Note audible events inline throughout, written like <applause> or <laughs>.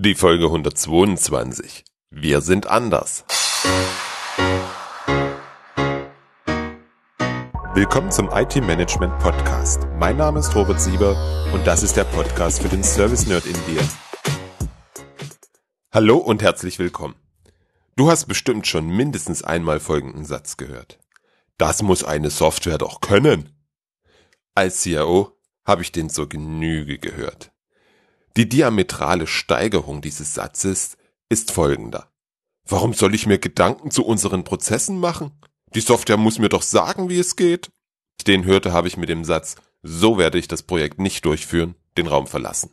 Die Folge 122. Wir sind anders. Willkommen zum IT Management Podcast. Mein Name ist Robert Sieber und das ist der Podcast für den Service Nerd in dir. Hallo und herzlich willkommen. Du hast bestimmt schon mindestens einmal folgenden Satz gehört. Das muss eine Software doch können. Als CIO habe ich den zur Genüge gehört. Die diametrale Steigerung dieses Satzes ist folgender. Warum soll ich mir Gedanken zu unseren Prozessen machen? Die Software muss mir doch sagen, wie es geht. Den hörte habe ich mit dem Satz, so werde ich das Projekt nicht durchführen, den Raum verlassen.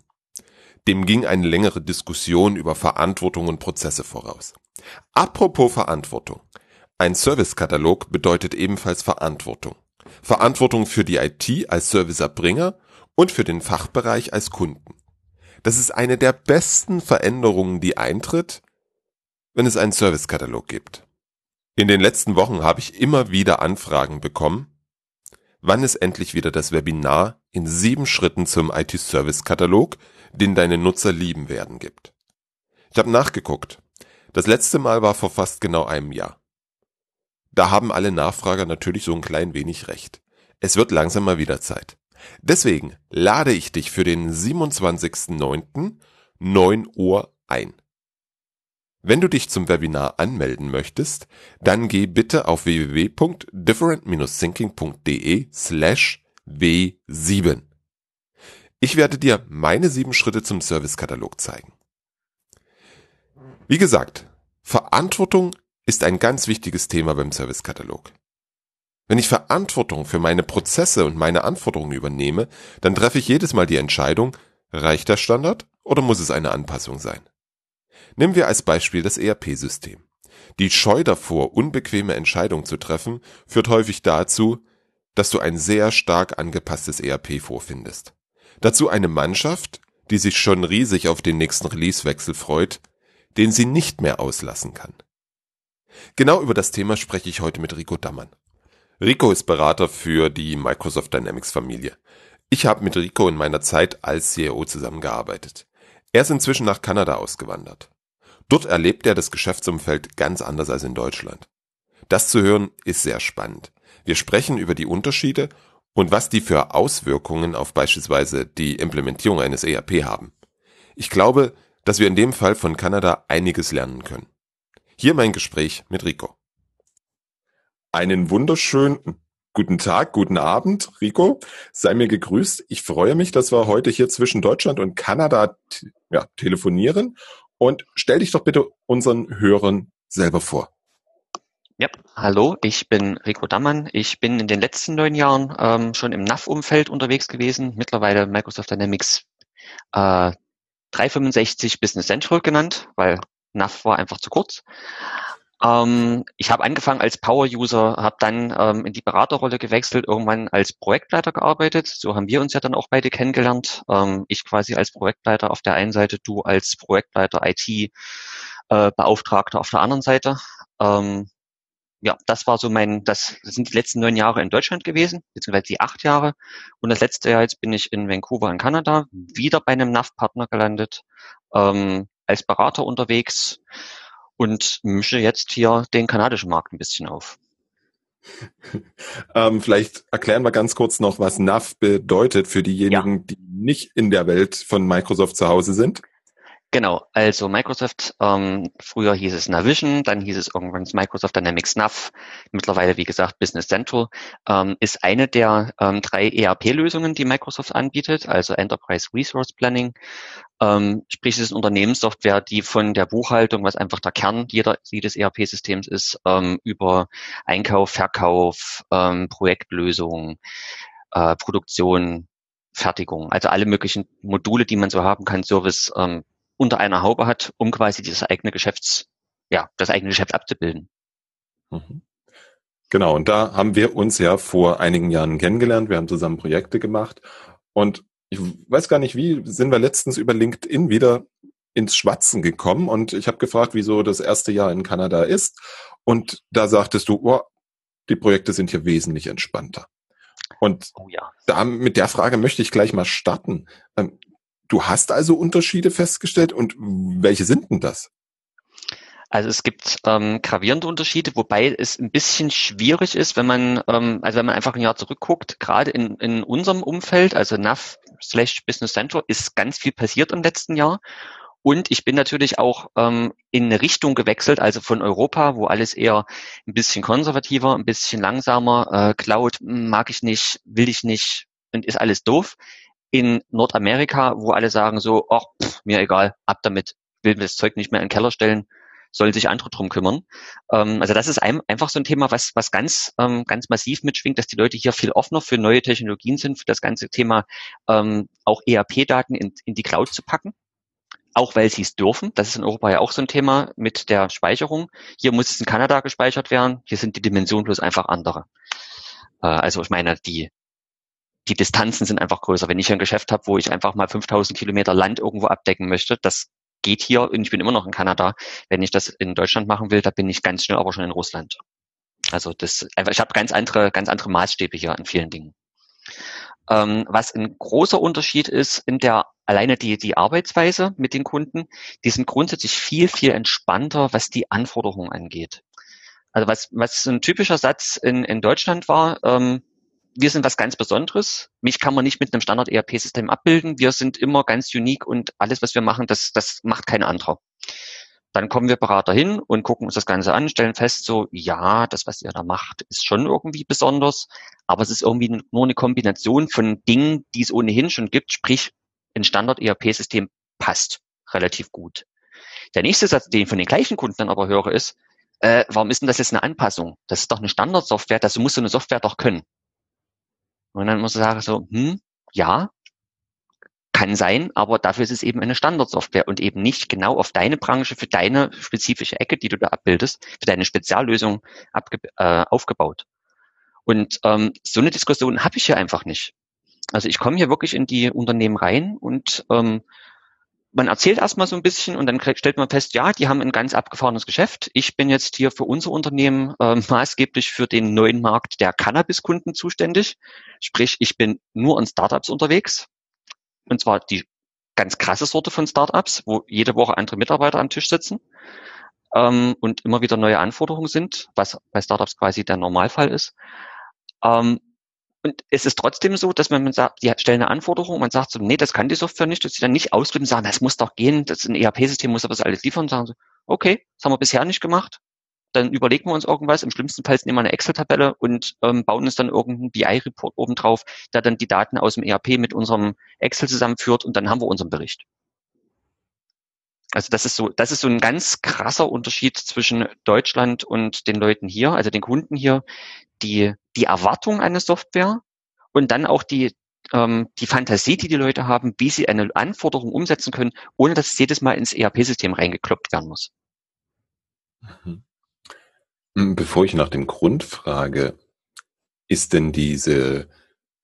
Dem ging eine längere Diskussion über Verantwortung und Prozesse voraus. Apropos Verantwortung. Ein Servicekatalog bedeutet ebenfalls Verantwortung. Verantwortung für die IT als Serviceerbringer und für den Fachbereich als Kunden. Das ist eine der besten Veränderungen, die eintritt, wenn es einen Servicekatalog gibt. In den letzten Wochen habe ich immer wieder Anfragen bekommen, wann es endlich wieder das Webinar in sieben Schritten zum IT-Service-Katalog, den deine Nutzer lieben werden, gibt. Ich habe nachgeguckt. Das letzte Mal war vor fast genau einem Jahr. Da haben alle Nachfrager natürlich so ein klein wenig recht. Es wird langsam mal wieder Zeit. Deswegen lade ich dich für den 27.09. 9 Uhr ein. Wenn du dich zum Webinar anmelden möchtest, dann geh bitte auf www.different-thinking.de slash w7. Ich werde dir meine sieben Schritte zum Servicekatalog zeigen. Wie gesagt, Verantwortung ist ein ganz wichtiges Thema beim Servicekatalog. Wenn ich Verantwortung für meine Prozesse und meine Anforderungen übernehme, dann treffe ich jedes Mal die Entscheidung, reicht der Standard oder muss es eine Anpassung sein? Nehmen wir als Beispiel das ERP-System. Die Scheu davor, unbequeme Entscheidungen zu treffen, führt häufig dazu, dass du ein sehr stark angepasstes ERP vorfindest. Dazu eine Mannschaft, die sich schon riesig auf den nächsten Releasewechsel freut, den sie nicht mehr auslassen kann. Genau über das Thema spreche ich heute mit Rico Dammann. Rico ist Berater für die Microsoft Dynamics Familie. Ich habe mit Rico in meiner Zeit als CEO zusammengearbeitet. Er ist inzwischen nach Kanada ausgewandert. Dort erlebt er das Geschäftsumfeld ganz anders als in Deutschland. Das zu hören ist sehr spannend. Wir sprechen über die Unterschiede und was die für Auswirkungen auf beispielsweise die Implementierung eines ERP haben. Ich glaube, dass wir in dem Fall von Kanada einiges lernen können. Hier mein Gespräch mit Rico. Einen wunderschönen guten Tag, guten Abend, Rico. Sei mir gegrüßt. Ich freue mich, dass wir heute hier zwischen Deutschland und Kanada ja, telefonieren. Und stell dich doch bitte unseren Hörern selber vor. Ja, hallo, ich bin Rico Dammann. Ich bin in den letzten neun Jahren ähm, schon im NAV-Umfeld unterwegs gewesen, mittlerweile Microsoft Dynamics äh, 365 Business Central genannt, weil NAV war einfach zu kurz. Ähm, ich habe angefangen als Power-User, habe dann ähm, in die Beraterrolle gewechselt, irgendwann als Projektleiter gearbeitet. So haben wir uns ja dann auch beide kennengelernt. Ähm, ich quasi als Projektleiter auf der einen Seite, du als Projektleiter IT-Beauftragter äh, auf der anderen Seite. Ähm, ja, das war so mein, das, das sind die letzten neun Jahre in Deutschland gewesen, beziehungsweise die acht Jahre. Und das letzte Jahr jetzt bin ich in Vancouver in Kanada, wieder bei einem NAV-Partner gelandet, ähm, als Berater unterwegs und mische jetzt hier den kanadischen Markt ein bisschen auf. <laughs> ähm, vielleicht erklären wir ganz kurz noch, was NAV bedeutet für diejenigen, ja. die nicht in der Welt von Microsoft zu Hause sind. Genau, also Microsoft, ähm, früher hieß es Navision, dann hieß es irgendwann Microsoft Dynamics Nav, mittlerweile wie gesagt Business Central, ähm, ist eine der ähm, drei ERP-Lösungen, die Microsoft anbietet, also Enterprise Resource Planning. Ähm, sprich, es ist Unternehmenssoftware, die von der Buchhaltung, was einfach der Kern jeder, jedes ERP-Systems ist, ähm, über Einkauf, Verkauf, ähm, Projektlösungen, äh, Produktion, Fertigung, also alle möglichen Module, die man so haben kann, Service, ähm, unter einer Haube hat, um quasi dieses eigene Geschäfts, ja, das eigene Geschäft abzubilden. Mhm. Genau, und da haben wir uns ja vor einigen Jahren kennengelernt. Wir haben zusammen Projekte gemacht und ich weiß gar nicht, wie sind wir letztens über LinkedIn wieder ins Schwatzen gekommen und ich habe gefragt, wieso das erste Jahr in Kanada ist und da sagtest du, oh, die Projekte sind hier wesentlich entspannter. Und oh ja. da mit der Frage möchte ich gleich mal starten. Du hast also Unterschiede festgestellt und welche sind denn das? Also es gibt ähm, gravierende Unterschiede, wobei es ein bisschen schwierig ist, wenn man, ähm, also wenn man einfach ein Jahr zurückguckt, gerade in, in unserem Umfeld, also NAV slash Business Center, ist ganz viel passiert im letzten Jahr. Und ich bin natürlich auch ähm, in eine Richtung gewechselt, also von Europa, wo alles eher ein bisschen konservativer, ein bisschen langsamer, äh, Cloud mag ich nicht, will ich nicht und ist alles doof, in Nordamerika, wo alle sagen so, ach, pff, mir egal, ab damit, will mir das Zeug nicht mehr in den Keller stellen, sollen sich andere drum kümmern. Ähm, also das ist ein, einfach so ein Thema, was, was ganz, ähm, ganz massiv mitschwingt, dass die Leute hier viel offener für neue Technologien sind, für das ganze Thema ähm, auch ERP-Daten in, in die Cloud zu packen auch weil sie es dürfen. Das ist in Europa ja auch so ein Thema mit der Speicherung. Hier muss es in Kanada gespeichert werden. Hier sind die Dimensionen bloß einfach andere. Äh, also ich meine, die, die Distanzen sind einfach größer. Wenn ich ein Geschäft habe, wo ich einfach mal 5000 Kilometer Land irgendwo abdecken möchte, das geht hier und ich bin immer noch in Kanada. Wenn ich das in Deutschland machen will, da bin ich ganz schnell aber schon in Russland. Also das, ich habe ganz andere, ganz andere Maßstäbe hier an vielen Dingen. Ähm, was ein großer Unterschied ist in der alleine die, die Arbeitsweise mit den Kunden, die sind grundsätzlich viel, viel entspannter, was die Anforderungen angeht. Also was, was ein typischer Satz in, in Deutschland war, ähm, wir sind was ganz Besonderes. Mich kann man nicht mit einem Standard-ERP-System abbilden. Wir sind immer ganz unique und alles, was wir machen, das, das macht kein anderer. Dann kommen wir Berater hin und gucken uns das Ganze an, stellen fest, so, ja, das, was ihr da macht, ist schon irgendwie besonders, aber es ist irgendwie nur eine Kombination von Dingen, die es ohnehin schon gibt, sprich, ein Standard-ERP-System passt relativ gut. Der nächste Satz, den ich von den gleichen Kunden dann aber höre, ist, äh, warum ist denn das jetzt eine Anpassung? Das ist doch eine Standardsoftware, das muss so eine Software doch können. Und dann muss ich sagen so, hm, ja, kann sein, aber dafür ist es eben eine Standardsoftware und eben nicht genau auf deine Branche, für deine spezifische Ecke, die du da abbildest, für deine Speziallösung äh, aufgebaut. Und ähm, so eine Diskussion habe ich hier einfach nicht. Also ich komme hier wirklich in die Unternehmen rein und ähm, man erzählt erstmal so ein bisschen und dann stellt man fest, ja, die haben ein ganz abgefahrenes Geschäft. Ich bin jetzt hier für unser Unternehmen äh, <laughs> maßgeblich für den neuen Markt der Cannabis-Kunden zuständig. Sprich, ich bin nur an Startups unterwegs und zwar die ganz krasse Sorte von Startups, wo jede Woche andere Mitarbeiter am Tisch sitzen ähm, und immer wieder neue Anforderungen sind, was bei Startups quasi der Normalfall ist. Ähm, und es ist trotzdem so, dass man, man sagt, die stellen eine Anforderung, man sagt so, nee, das kann die Software nicht, dass sie dann nicht ausdrücken, sagen, das muss doch gehen, das ist ein ERP-System, muss aber das alles liefern, sagen sie, okay, das haben wir bisher nicht gemacht, dann überlegen wir uns irgendwas, im schlimmsten Fall nehmen wir eine Excel-Tabelle und ähm, bauen uns dann irgendeinen BI-Report obendrauf, der dann die Daten aus dem ERP mit unserem Excel zusammenführt und dann haben wir unseren Bericht. Also das ist so, das ist so ein ganz krasser Unterschied zwischen Deutschland und den Leuten hier, also den Kunden hier, die, die Erwartung einer Software und dann auch die, ähm, die Fantasie, die die Leute haben, wie sie eine Anforderung umsetzen können, ohne dass es jedes Mal ins ERP-System reingekloppt werden muss. Mhm. Hm, bevor ich nach dem Grund frage, ist denn diese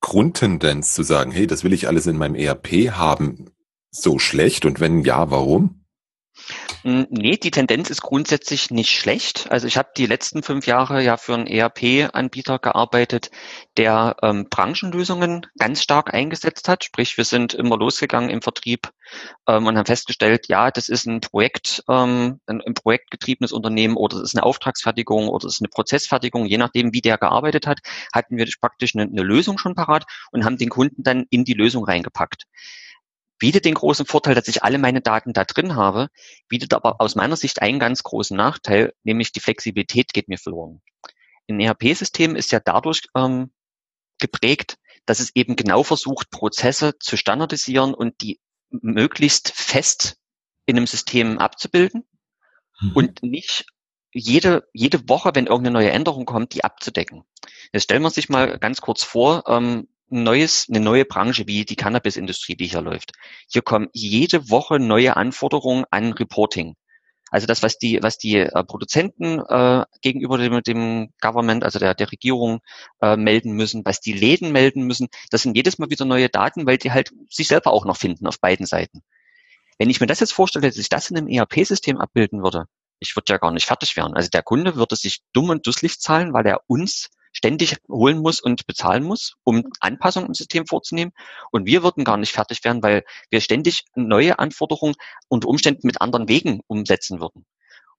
Grundtendenz zu sagen, hey, das will ich alles in meinem ERP haben, so schlecht? Und wenn ja, warum? Hm, nee, die Tendenz ist grundsätzlich nicht schlecht. Also ich habe die letzten fünf Jahre ja für einen ERP-Anbieter gearbeitet, der ähm, Branchenlösungen ganz stark eingesetzt hat. Sprich, wir sind immer losgegangen im Vertrieb ähm, und haben festgestellt, ja, das ist ein Projekt, ähm, ein, ein projektgetriebenes Unternehmen oder es ist eine Auftragsfertigung oder es ist eine Prozessfertigung, je nachdem, wie der gearbeitet hat, hatten wir praktisch eine, eine Lösung schon parat und haben den Kunden dann in die Lösung reingepackt bietet den großen Vorteil, dass ich alle meine Daten da drin habe, bietet aber aus meiner Sicht einen ganz großen Nachteil, nämlich die Flexibilität geht mir verloren. Ein ERP-System ist ja dadurch ähm, geprägt, dass es eben genau versucht, Prozesse zu standardisieren und die möglichst fest in einem System abzubilden mhm. und nicht jede, jede Woche, wenn irgendeine neue Änderung kommt, die abzudecken. Jetzt stellen wir sich mal ganz kurz vor, ähm, neues, eine neue Branche wie die Cannabis-Industrie, die hier läuft. Hier kommen jede Woche neue Anforderungen an Reporting. Also das, was die, was die äh, Produzenten äh, gegenüber dem, dem Government, also der, der Regierung äh, melden müssen, was die Läden melden müssen, das sind jedes Mal wieder neue Daten, weil die halt sich selber auch noch finden auf beiden Seiten. Wenn ich mir das jetzt vorstelle, dass ich das in einem ERP-System abbilden würde, ich würde ja gar nicht fertig werden. Also der Kunde würde sich dumm und dusselig zahlen, weil er uns ständig holen muss und bezahlen muss, um Anpassungen im System vorzunehmen. Und wir würden gar nicht fertig werden, weil wir ständig neue Anforderungen unter Umständen mit anderen Wegen umsetzen würden.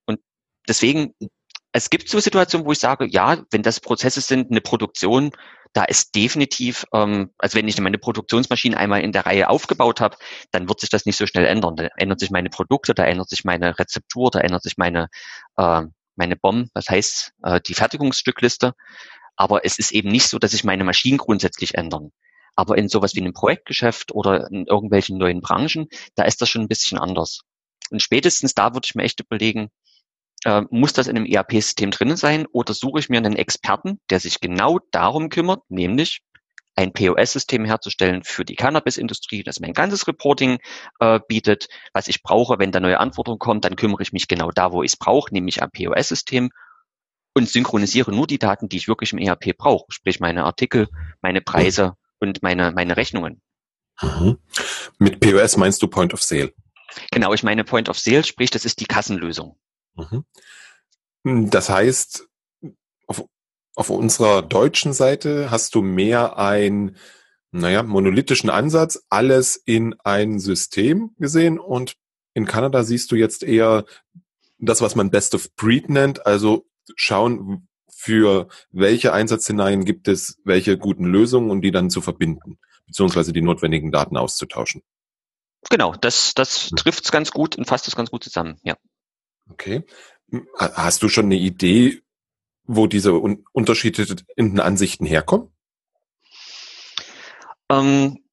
Und deswegen, es gibt so Situationen, wo ich sage, ja, wenn das Prozesse sind, eine Produktion, da ist definitiv, ähm, also wenn ich meine Produktionsmaschine einmal in der Reihe aufgebaut habe, dann wird sich das nicht so schnell ändern. Da ändert sich meine Produkte, da ändert sich meine Rezeptur, da ändert sich meine, äh, meine BOM, das heißt äh, die Fertigungsstückliste. Aber es ist eben nicht so, dass sich meine Maschinen grundsätzlich ändern. Aber in sowas wie einem Projektgeschäft oder in irgendwelchen neuen Branchen, da ist das schon ein bisschen anders. Und spätestens da würde ich mir echt überlegen, äh, muss das in einem ERP-System drinnen sein oder suche ich mir einen Experten, der sich genau darum kümmert, nämlich ein POS-System herzustellen für die Cannabis-Industrie, das mein ganzes Reporting äh, bietet, was ich brauche, wenn da neue Anforderungen kommen, dann kümmere ich mich genau da, wo ich es brauche, nämlich am POS-System und synchronisiere nur die Daten, die ich wirklich im ERP brauche, sprich meine Artikel, meine Preise und meine, meine Rechnungen. Mhm. Mit POS meinst du Point of Sale? Genau, ich meine Point of Sale, sprich, das ist die Kassenlösung. Mhm. Hm, das heißt, auf, auf unserer deutschen Seite hast du mehr ein, naja, monolithischen Ansatz, alles in ein System gesehen und in Kanada siehst du jetzt eher das, was man Best of Breed nennt, also schauen, für welche Einsatzszenarien gibt es welche guten Lösungen und die dann zu verbinden, beziehungsweise die notwendigen Daten auszutauschen. Genau, das, das hm. trifft es ganz gut und fasst es ganz gut zusammen, ja. Okay. Hast du schon eine Idee, wo diese un unterschiedlichen Ansichten herkommen? Ähm,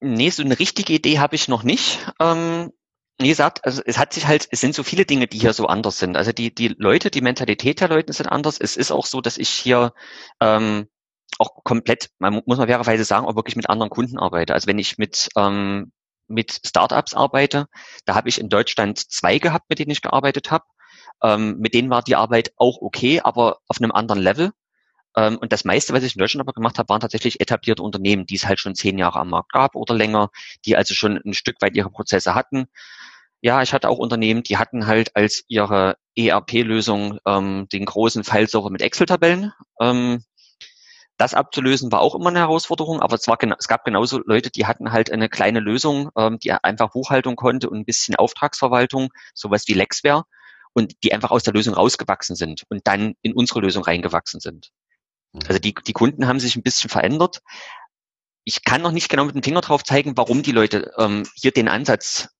nee, so eine richtige Idee habe ich noch nicht. Ähm, wie gesagt, also es hat sich halt, es sind so viele Dinge, die hier so anders sind. Also die, die Leute, die Mentalität der Leute sind anders. Es ist auch so, dass ich hier ähm, auch komplett, man muss man fairerweise sagen, auch wirklich mit anderen Kunden arbeite. Also wenn ich mit ähm, mit Startups arbeite. Da habe ich in Deutschland zwei gehabt, mit denen ich gearbeitet habe. Ähm, mit denen war die Arbeit auch okay, aber auf einem anderen Level. Ähm, und das meiste, was ich in Deutschland aber gemacht habe, waren tatsächlich etablierte Unternehmen, die es halt schon zehn Jahre am Markt gab oder länger, die also schon ein Stück weit ihre Prozesse hatten. Ja, ich hatte auch Unternehmen, die hatten halt als ihre ERP-Lösung ähm, den großen Fileserver mit Excel-Tabellen. Ähm, das abzulösen war auch immer eine Herausforderung, aber es, war, es gab genauso Leute, die hatten halt eine kleine Lösung, ähm, die einfach Buchhaltung konnte und ein bisschen Auftragsverwaltung, sowas wie Lexware, und die einfach aus der Lösung rausgewachsen sind und dann in unsere Lösung reingewachsen sind. Mhm. Also die, die Kunden haben sich ein bisschen verändert. Ich kann noch nicht genau mit dem Finger drauf zeigen, warum die Leute ähm, hier den Ansatz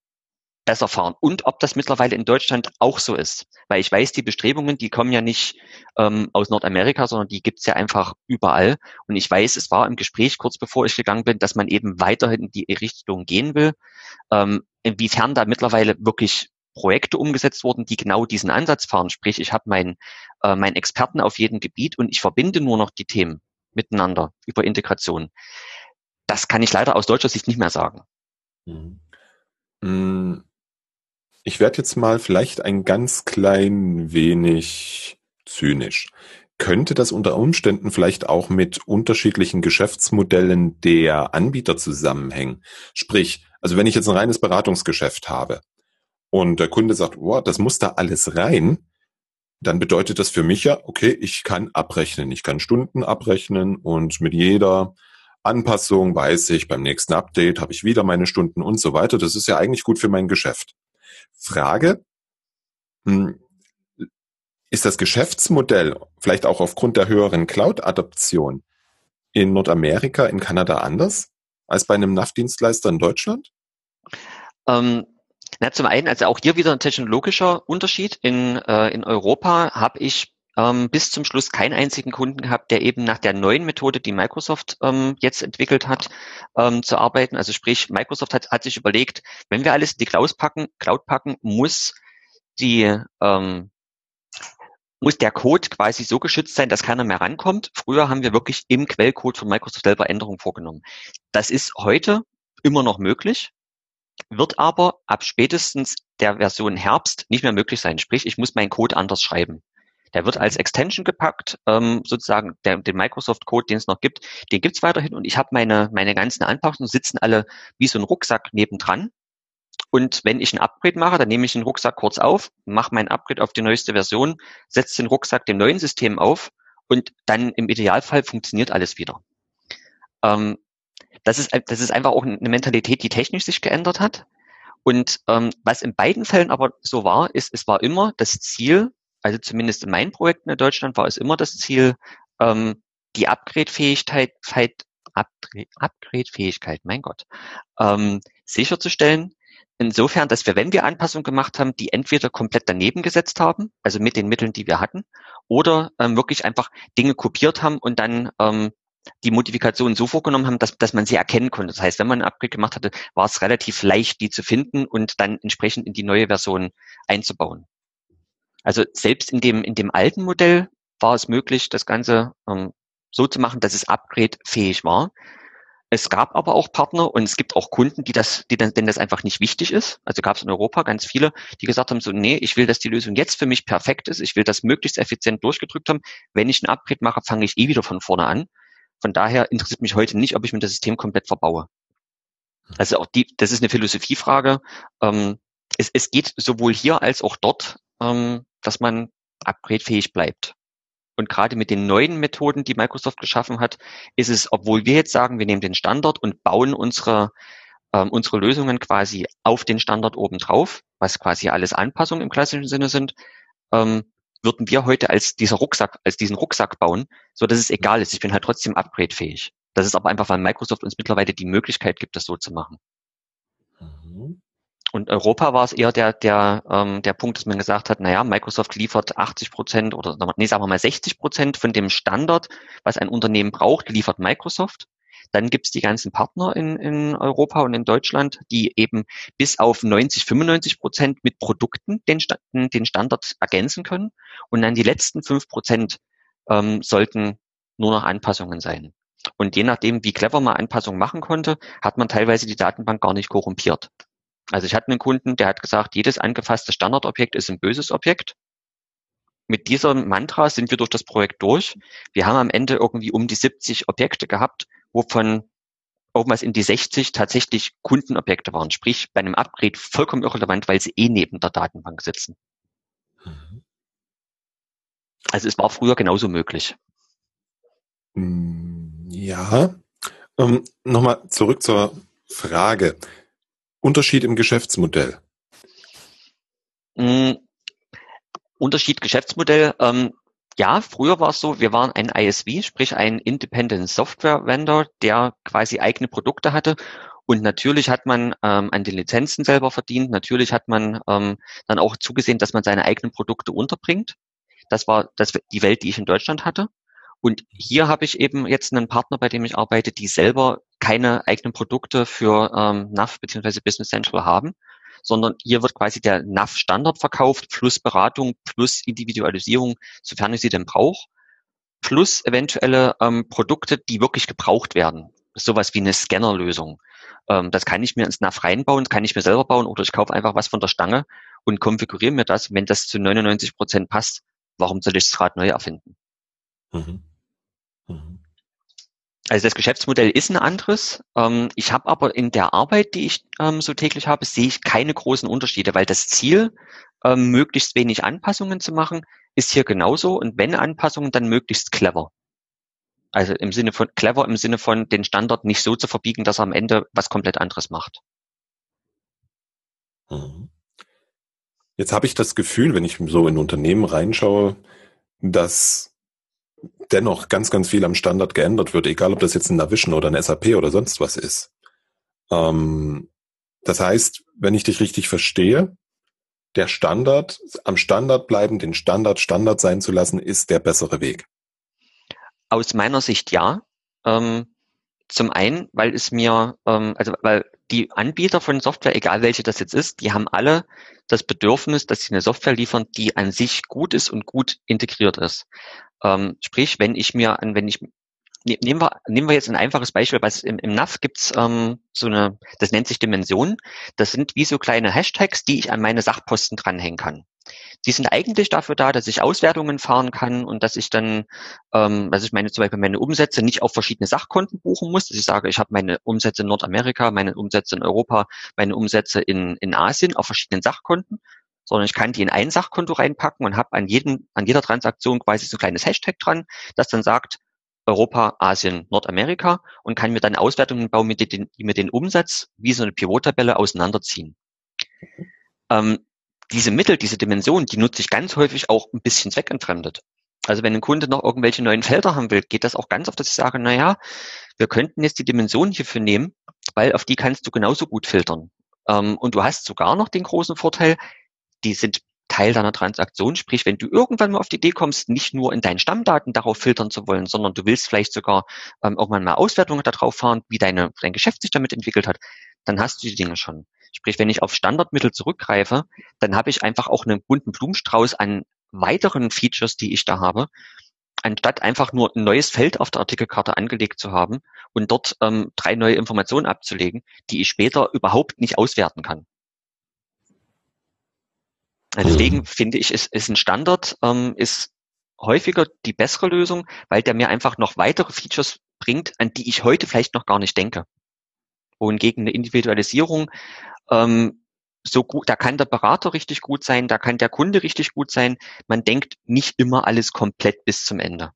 besser fahren und ob das mittlerweile in Deutschland auch so ist. Weil ich weiß, die Bestrebungen, die kommen ja nicht ähm, aus Nordamerika, sondern die gibt's ja einfach überall. Und ich weiß, es war im Gespräch kurz bevor ich gegangen bin, dass man eben weiterhin in die Richtung gehen will. Ähm, inwiefern da mittlerweile wirklich Projekte umgesetzt wurden, die genau diesen Ansatz fahren. Sprich, ich habe meinen äh, mein Experten auf jedem Gebiet und ich verbinde nur noch die Themen miteinander über Integration. Das kann ich leider aus deutscher Sicht nicht mehr sagen. Mhm. Ich werde jetzt mal vielleicht ein ganz klein wenig zynisch. Könnte das unter Umständen vielleicht auch mit unterschiedlichen Geschäftsmodellen der Anbieter zusammenhängen? Sprich, also wenn ich jetzt ein reines Beratungsgeschäft habe und der Kunde sagt, oh, das muss da alles rein, dann bedeutet das für mich ja, okay, ich kann abrechnen, ich kann Stunden abrechnen und mit jeder Anpassung weiß ich, beim nächsten Update habe ich wieder meine Stunden und so weiter. Das ist ja eigentlich gut für mein Geschäft. Frage, hm, ist das Geschäftsmodell vielleicht auch aufgrund der höheren Cloud-Adoption in Nordamerika, in Kanada anders als bei einem NAV-Dienstleister in Deutschland? Ähm, na, zum einen, also auch hier wieder ein technologischer Unterschied. In, äh, in Europa habe ich ähm, bis zum Schluss keinen einzigen Kunden gehabt, der eben nach der neuen Methode, die Microsoft ähm, jetzt entwickelt hat, ähm, zu arbeiten. Also sprich, Microsoft hat, hat sich überlegt, wenn wir alles in die Cloud packen, Cloud packen, muss die ähm, muss der Code quasi so geschützt sein, dass keiner mehr rankommt. Früher haben wir wirklich im Quellcode von Microsoft selber Änderungen vorgenommen. Das ist heute immer noch möglich, wird aber ab spätestens der Version Herbst nicht mehr möglich sein. Sprich, ich muss meinen Code anders schreiben. Der wird als Extension gepackt, ähm, sozusagen der, den Microsoft-Code, den es noch gibt, den gibt's weiterhin und ich habe meine, meine ganzen Anpassungen sitzen alle wie so ein Rucksack nebendran. Und wenn ich ein Upgrade mache, dann nehme ich den Rucksack kurz auf, mache mein Upgrade auf die neueste Version, setze den Rucksack dem neuen System auf und dann im Idealfall funktioniert alles wieder. Ähm, das ist, das ist einfach auch eine Mentalität, die technisch sich geändert hat. Und ähm, was in beiden Fällen aber so war, ist, es war immer das Ziel, also zumindest in meinen Projekten in Deutschland war es immer das Ziel, ähm, die Upgrade-Fähigkeit, Upgrade-Fähigkeit, mein Gott, ähm, sicherzustellen. Insofern, dass wir, wenn wir Anpassungen gemacht haben, die entweder komplett daneben gesetzt haben, also mit den Mitteln, die wir hatten, oder ähm, wirklich einfach Dinge kopiert haben und dann ähm, die Modifikationen so vorgenommen haben, dass, dass man sie erkennen konnte. Das heißt, wenn man ein Upgrade gemacht hatte, war es relativ leicht, die zu finden und dann entsprechend in die neue Version einzubauen. Also selbst in dem, in dem alten Modell war es möglich, das Ganze ähm, so zu machen, dass es upgrade-fähig war. Es gab aber auch Partner und es gibt auch Kunden, die das, die dann, denen das einfach nicht wichtig ist. Also gab es in Europa ganz viele, die gesagt haben, so, nee, ich will, dass die Lösung jetzt für mich perfekt ist. Ich will das möglichst effizient durchgedrückt haben. Wenn ich ein Upgrade mache, fange ich eh wieder von vorne an. Von daher interessiert mich heute nicht, ob ich mir das System komplett verbaue. Also auch die, das ist eine Philosophiefrage. Ähm, es, es geht sowohl hier als auch dort, ähm, dass man upgradefähig bleibt. Und gerade mit den neuen Methoden, die Microsoft geschaffen hat, ist es, obwohl wir jetzt sagen, wir nehmen den Standard und bauen unsere, ähm, unsere Lösungen quasi auf den Standard obendrauf, was quasi alles Anpassungen im klassischen Sinne sind, ähm, würden wir heute als dieser Rucksack, als diesen Rucksack bauen, so dass es egal ist. Ich bin halt trotzdem upgradefähig. Das ist aber einfach, weil Microsoft uns mittlerweile die Möglichkeit gibt, das so zu machen. Und Europa war es eher der, der, ähm, der Punkt, dass man gesagt hat, naja, Microsoft liefert 80 Prozent oder nee, sagen wir mal 60 Prozent von dem Standard, was ein Unternehmen braucht, liefert Microsoft. Dann gibt's die ganzen Partner in, in Europa und in Deutschland, die eben bis auf 90, 95 Prozent mit Produkten den, den Standard ergänzen können. Und dann die letzten fünf Prozent ähm, sollten nur noch Anpassungen sein. Und je nachdem, wie clever man Anpassungen machen konnte, hat man teilweise die Datenbank gar nicht korrumpiert. Also ich hatte einen Kunden, der hat gesagt, jedes angefasste Standardobjekt ist ein böses Objekt. Mit dieser Mantra sind wir durch das Projekt durch. Wir haben am Ende irgendwie um die 70 Objekte gehabt, wovon irgendwas in die 60 tatsächlich Kundenobjekte waren. Sprich, bei einem Upgrade vollkommen irrelevant, weil sie eh neben der Datenbank sitzen. Mhm. Also es war früher genauso möglich. Mm, ja. Ähm, Nochmal zurück zur Frage. Unterschied im Geschäftsmodell? Mm, Unterschied Geschäftsmodell. Ähm, ja, früher war es so, wir waren ein ISV, sprich ein Independent Software Vendor, der quasi eigene Produkte hatte. Und natürlich hat man ähm, an den Lizenzen selber verdient. Natürlich hat man ähm, dann auch zugesehen, dass man seine eigenen Produkte unterbringt. Das war das, die Welt, die ich in Deutschland hatte. Und hier habe ich eben jetzt einen Partner, bei dem ich arbeite, die selber keine eigenen Produkte für ähm, NAV bzw. Business Central haben, sondern hier wird quasi der NAV Standard verkauft plus Beratung plus Individualisierung, sofern ich sie denn brauche, plus eventuelle ähm, Produkte, die wirklich gebraucht werden. Sowas wie eine Scannerlösung. Ähm, das kann ich mir ins NAV reinbauen, kann ich mir selber bauen oder ich kaufe einfach was von der Stange und konfiguriere mir das. Wenn das zu 99 Prozent passt, warum soll ich das Rad neu erfinden? Mhm. Mhm. Also das Geschäftsmodell ist ein anderes. Ähm, ich habe aber in der Arbeit, die ich ähm, so täglich habe, sehe ich keine großen Unterschiede, weil das Ziel, ähm, möglichst wenig Anpassungen zu machen, ist hier genauso. Und wenn Anpassungen, dann möglichst clever. Also im Sinne von clever, im Sinne von den Standard nicht so zu verbiegen, dass er am Ende was komplett anderes macht. Mhm. Jetzt habe ich das Gefühl, wenn ich so in Unternehmen reinschaue, dass dennoch ganz, ganz viel am Standard geändert wird, egal ob das jetzt ein Navision oder ein SAP oder sonst was ist. Ähm, das heißt, wenn ich dich richtig verstehe, der Standard, am Standard bleiben, den Standard Standard sein zu lassen, ist der bessere Weg. Aus meiner Sicht ja. Ähm, zum einen, weil es mir, ähm, also weil die Anbieter von Software, egal welche das jetzt ist, die haben alle das Bedürfnis, dass sie eine Software liefern, die an sich gut ist und gut integriert ist. Ähm, sprich, wenn ich mir, wenn ich ne, Nehmen wir, nehmen wir jetzt ein einfaches Beispiel. Was im, im NAV gibt's ähm, so eine, das nennt sich Dimensionen. Das sind wie so kleine Hashtags, die ich an meine Sachposten dranhängen kann. Die sind eigentlich dafür da, dass ich Auswertungen fahren kann und dass ich dann, ähm, dass ich meine zum Beispiel meine Umsätze nicht auf verschiedene Sachkonten buchen muss, dass ich sage, ich habe meine Umsätze in Nordamerika, meine Umsätze in Europa, meine Umsätze in, in Asien auf verschiedenen Sachkonten, sondern ich kann die in ein Sachkonto reinpacken und habe an jedem, an jeder Transaktion quasi so ein kleines Hashtag dran, das dann sagt Europa, Asien, Nordamerika und kann mir dann Auswertungen bauen, mit denen, die mir den Umsatz wie so eine Pivot-Tabelle auseinanderziehen. Ähm, diese Mittel, diese Dimensionen, die nutze ich ganz häufig auch ein bisschen zweckentfremdet. Also wenn ein Kunde noch irgendwelche neuen Felder haben will, geht das auch ganz oft, dass ich sage, na ja, wir könnten jetzt die Dimensionen hierfür nehmen, weil auf die kannst du genauso gut filtern. Ähm, und du hast sogar noch den großen Vorteil, die sind Teil deiner Transaktion. Sprich, wenn du irgendwann mal auf die Idee kommst, nicht nur in deinen Stammdaten darauf filtern zu wollen, sondern du willst vielleicht sogar ähm, irgendwann mal Auswertungen darauf fahren, wie deine, dein Geschäft sich damit entwickelt hat, dann hast du die Dinge schon. Sprich, wenn ich auf Standardmittel zurückgreife, dann habe ich einfach auch einen bunten Blumenstrauß an weiteren Features, die ich da habe, anstatt einfach nur ein neues Feld auf der Artikelkarte angelegt zu haben und dort ähm, drei neue Informationen abzulegen, die ich später überhaupt nicht auswerten kann. Deswegen mhm. finde ich, ist, ist ein Standard, ähm, ist häufiger die bessere Lösung, weil der mir einfach noch weitere Features bringt, an die ich heute vielleicht noch gar nicht denke. Wohingegen eine Individualisierung ähm, so gut, da kann der Berater richtig gut sein, da kann der Kunde richtig gut sein. Man denkt nicht immer alles komplett bis zum Ende.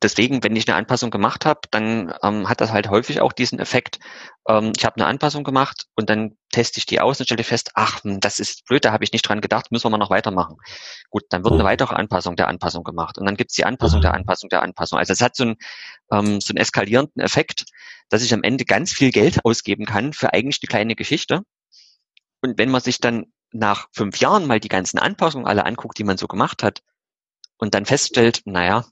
Deswegen, wenn ich eine Anpassung gemacht habe, dann ähm, hat das halt häufig auch diesen Effekt. Ähm, ich habe eine Anpassung gemacht und dann teste ich die aus und stelle fest, ach, hm, das ist blöd, da habe ich nicht dran gedacht, müssen wir mal noch weitermachen. Gut, dann wird eine mhm. weitere Anpassung der Anpassung gemacht und dann gibt's die Anpassung der mhm. Anpassung der Anpassung. Also es hat so, ein, ähm, so einen eskalierenden Effekt, dass ich am Ende ganz viel Geld <laughs> ausgeben kann für eigentlich eine kleine Geschichte. Und wenn man sich dann nach fünf Jahren mal die ganzen Anpassungen alle anguckt, die man so gemacht hat, und dann feststellt, naja,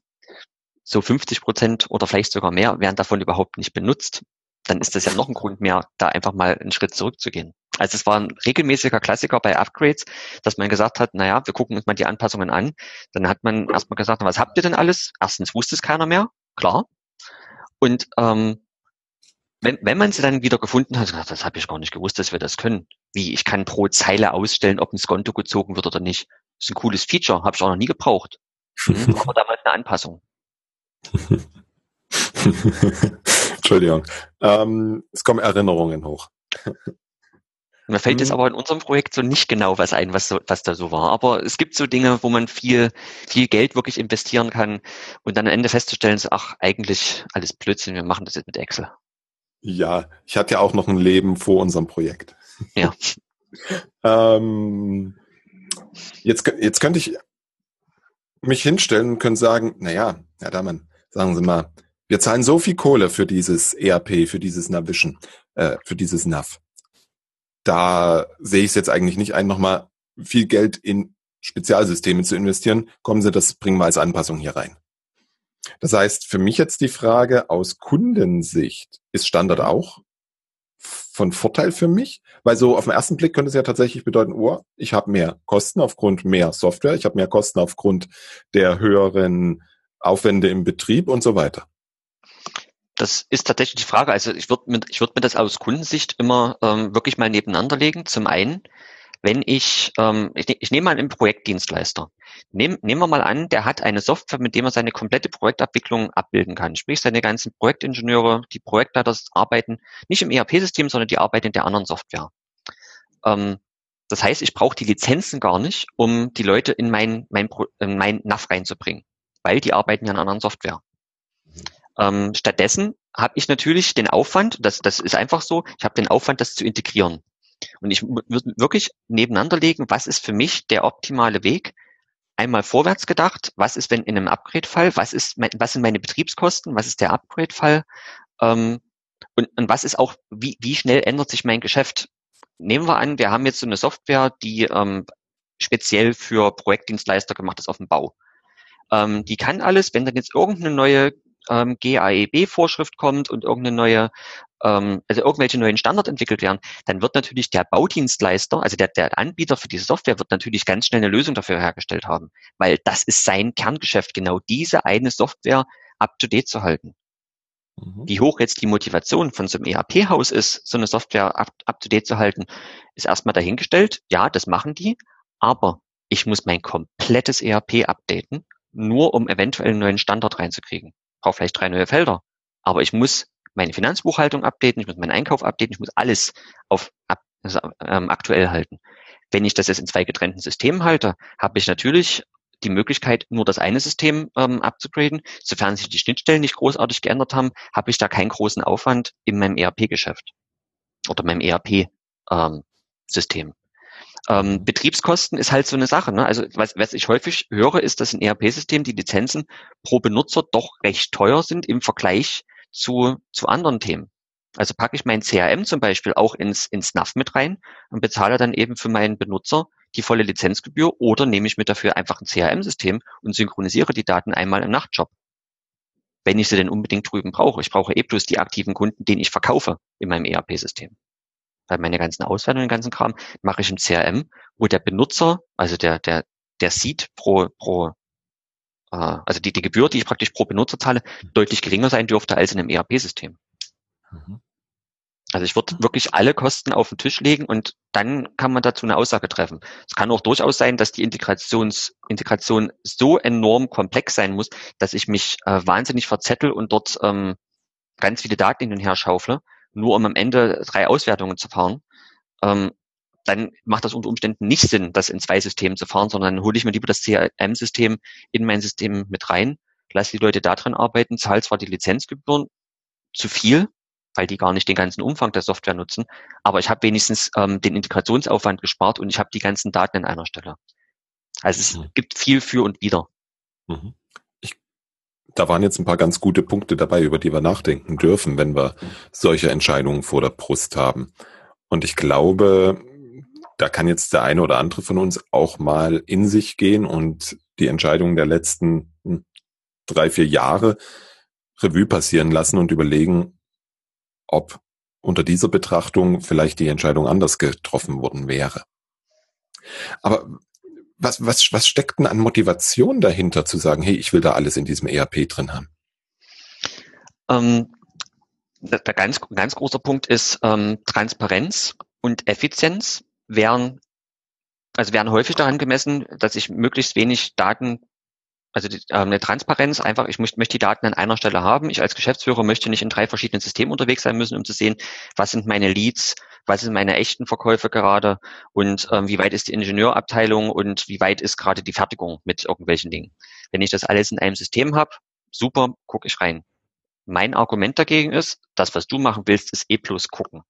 so 50 Prozent oder vielleicht sogar mehr werden davon überhaupt nicht benutzt, dann ist das ja noch ein Grund mehr, da einfach mal einen Schritt zurückzugehen. Also es war ein regelmäßiger Klassiker bei Upgrades, dass man gesagt hat, naja, wir gucken uns mal die Anpassungen an. Dann hat man erstmal gesagt, was habt ihr denn alles? Erstens wusste es keiner mehr, klar. Und ähm, wenn, wenn man sie dann wieder gefunden hat, das habe ich gar nicht gewusst, dass wir das können. Wie, ich kann pro Zeile ausstellen, ob ein Skonto gezogen wird oder nicht. Das ist ein cooles Feature, habe ich auch noch nie gebraucht. Hm, aber damals eine Anpassung. <laughs> Entschuldigung. Ähm, es kommen Erinnerungen hoch. <laughs> Mir fällt jetzt mhm. aber in unserem Projekt so nicht genau was ein, was, so, was da so war. Aber es gibt so Dinge, wo man viel, viel Geld wirklich investieren kann und dann am Ende festzustellen, so, ach, eigentlich alles Blödsinn, wir machen das jetzt mit Excel. Ja, ich hatte ja auch noch ein Leben vor unserem Projekt. Ja. <laughs> ähm, jetzt, jetzt könnte ich mich hinstellen und könnte sagen, naja, Herr Damann, sagen Sie mal, wir zahlen so viel Kohle für dieses ERP, für dieses Navision, äh, für dieses NAV. Da sehe ich es jetzt eigentlich nicht ein, nochmal viel Geld in Spezialsysteme zu investieren. Kommen Sie, das bringen wir als Anpassung hier rein. Das heißt, für mich jetzt die Frage aus Kundensicht, ist Standard auch von Vorteil für mich? Weil so auf den ersten Blick könnte es ja tatsächlich bedeuten, oh, ich habe mehr Kosten aufgrund mehr Software, ich habe mehr Kosten aufgrund der höheren Aufwände im Betrieb und so weiter. Das ist tatsächlich die Frage. Also ich würde mir, ich würde mir das aus Kundensicht immer ähm, wirklich mal nebeneinander legen. Zum einen, wenn ich, ähm, ich, ich nehme mal einen Projektdienstleister. Nehm, nehmen wir mal an, der hat eine Software, mit dem er seine komplette Projektabwicklung abbilden kann. Sprich, seine ganzen Projektingenieure, die Projektleiter arbeiten nicht im ERP-System, sondern die arbeiten in der anderen Software. Ähm, das heißt, ich brauche die Lizenzen gar nicht, um die Leute in mein, mein, in mein NAV reinzubringen weil die arbeiten ja an einer anderen Software. Ähm, stattdessen habe ich natürlich den Aufwand, das, das ist einfach so, ich habe den Aufwand, das zu integrieren. Und ich würde wirklich nebeneinander legen, was ist für mich der optimale Weg, einmal vorwärts gedacht, was ist, wenn in einem Upgrade-Fall, was ist, was sind meine Betriebskosten, was ist der Upgrade-Fall, ähm, und, und was ist auch, wie, wie schnell ändert sich mein Geschäft? Nehmen wir an, wir haben jetzt so eine Software, die ähm, speziell für Projektdienstleister gemacht ist auf dem Bau. Ähm, die kann alles, wenn dann jetzt irgendeine neue ähm, GAEB-Vorschrift kommt und irgendeine neue, ähm, also irgendwelche neuen Standard entwickelt werden, dann wird natürlich der Baudienstleister, also der, der Anbieter für diese Software, wird natürlich ganz schnell eine Lösung dafür hergestellt haben, weil das ist sein Kerngeschäft, genau diese eine Software up-to-date zu halten. Mhm. Wie hoch jetzt die Motivation von so einem ERP-Haus ist, so eine Software up-to-date up zu halten, ist erstmal dahingestellt. Ja, das machen die, aber ich muss mein komplettes ERP updaten nur um eventuell einen neuen Standort reinzukriegen. Brauche vielleicht drei neue Felder. Aber ich muss meine Finanzbuchhaltung updaten, ich muss meinen Einkauf updaten, ich muss alles auf also, ähm, aktuell halten. Wenn ich das jetzt in zwei getrennten Systemen halte, habe ich natürlich die Möglichkeit, nur das eine System ähm, abzugraden. Sofern sich die Schnittstellen nicht großartig geändert haben, habe ich da keinen großen Aufwand in meinem ERP-Geschäft oder meinem ERP-System. Ähm, ähm, Betriebskosten ist halt so eine Sache. Ne? Also was, was ich häufig höre, ist, dass in ERP-Systemen die Lizenzen pro Benutzer doch recht teuer sind im Vergleich zu, zu anderen Themen. Also packe ich mein CRM zum Beispiel auch ins, ins NAV mit rein und bezahle dann eben für meinen Benutzer die volle Lizenzgebühr oder nehme ich mir dafür einfach ein CRM-System und synchronisiere die Daten einmal im Nachtjob. Wenn ich sie denn unbedingt drüben brauche. Ich brauche eh bloß die aktiven Kunden, den ich verkaufe in meinem ERP-System. Weil meine ganzen Auswertungen, den ganzen Kram mache ich im CRM, wo der Benutzer, also der, der, der sieht pro, pro äh, also die, die Gebühr, die ich praktisch pro Benutzer zahle, deutlich geringer sein dürfte als in einem ERP-System. Mhm. Also ich würde wirklich alle Kosten auf den Tisch legen und dann kann man dazu eine Aussage treffen. Es kann auch durchaus sein, dass die Integrations, Integration so enorm komplex sein muss, dass ich mich äh, wahnsinnig verzettel und dort ähm, ganz viele Daten hin und her schaufle, nur um am Ende drei Auswertungen zu fahren. Ähm, dann macht das unter Umständen nicht Sinn, das in zwei Systemen zu fahren, sondern dann hole ich mir lieber das CRM-System in mein System mit rein, lasse die Leute da drin arbeiten, zahle zwar die Lizenzgebühren zu viel, weil die gar nicht den ganzen Umfang der Software nutzen. Aber ich habe wenigstens ähm, den Integrationsaufwand gespart und ich habe die ganzen Daten an einer Stelle. Also es mhm. gibt viel für und wieder. Mhm. Da waren jetzt ein paar ganz gute Punkte dabei, über die wir nachdenken dürfen, wenn wir solche Entscheidungen vor der Brust haben. Und ich glaube, da kann jetzt der eine oder andere von uns auch mal in sich gehen und die Entscheidungen der letzten drei, vier Jahre Revue passieren lassen und überlegen, ob unter dieser Betrachtung vielleicht die Entscheidung anders getroffen worden wäre. Aber was, was, was steckt denn an Motivation dahinter zu sagen, hey, ich will da alles in diesem ERP drin haben? Ähm, der ganz, ganz großer Punkt ist ähm, Transparenz und Effizienz wären, also werden häufig daran gemessen, dass ich möglichst wenig Daten also die, äh, eine Transparenz, einfach, ich möchte, möchte die Daten an einer Stelle haben. Ich als Geschäftsführer möchte nicht in drei verschiedenen Systemen unterwegs sein müssen, um zu sehen, was sind meine Leads, was sind meine echten Verkäufe gerade und ähm, wie weit ist die Ingenieurabteilung und wie weit ist gerade die Fertigung mit irgendwelchen Dingen. Wenn ich das alles in einem System habe, super, gucke ich rein. Mein Argument dagegen ist, das, was du machen willst, ist eh plus gucken.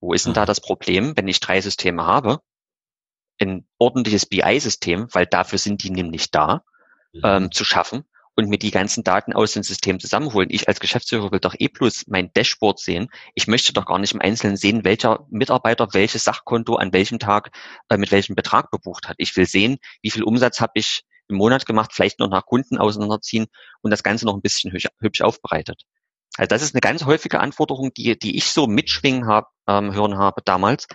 Wo ist denn da mhm. das Problem, wenn ich drei Systeme habe? Ein ordentliches BI-System, weil dafür sind die nämlich da ähm, zu schaffen und mir die ganzen Daten aus dem System zusammenholen. Ich als Geschäftsführer will doch eh plus mein Dashboard sehen. Ich möchte doch gar nicht im Einzelnen sehen, welcher Mitarbeiter welches Sachkonto an welchem Tag äh, mit welchem Betrag bebucht hat. Ich will sehen, wie viel Umsatz habe ich im Monat gemacht, vielleicht noch nach Kunden auseinanderziehen und das Ganze noch ein bisschen hübsch, hübsch aufbereitet. Also das ist eine ganz häufige Anforderung, die, die ich so mitschwingen habe, ähm, hören habe damals,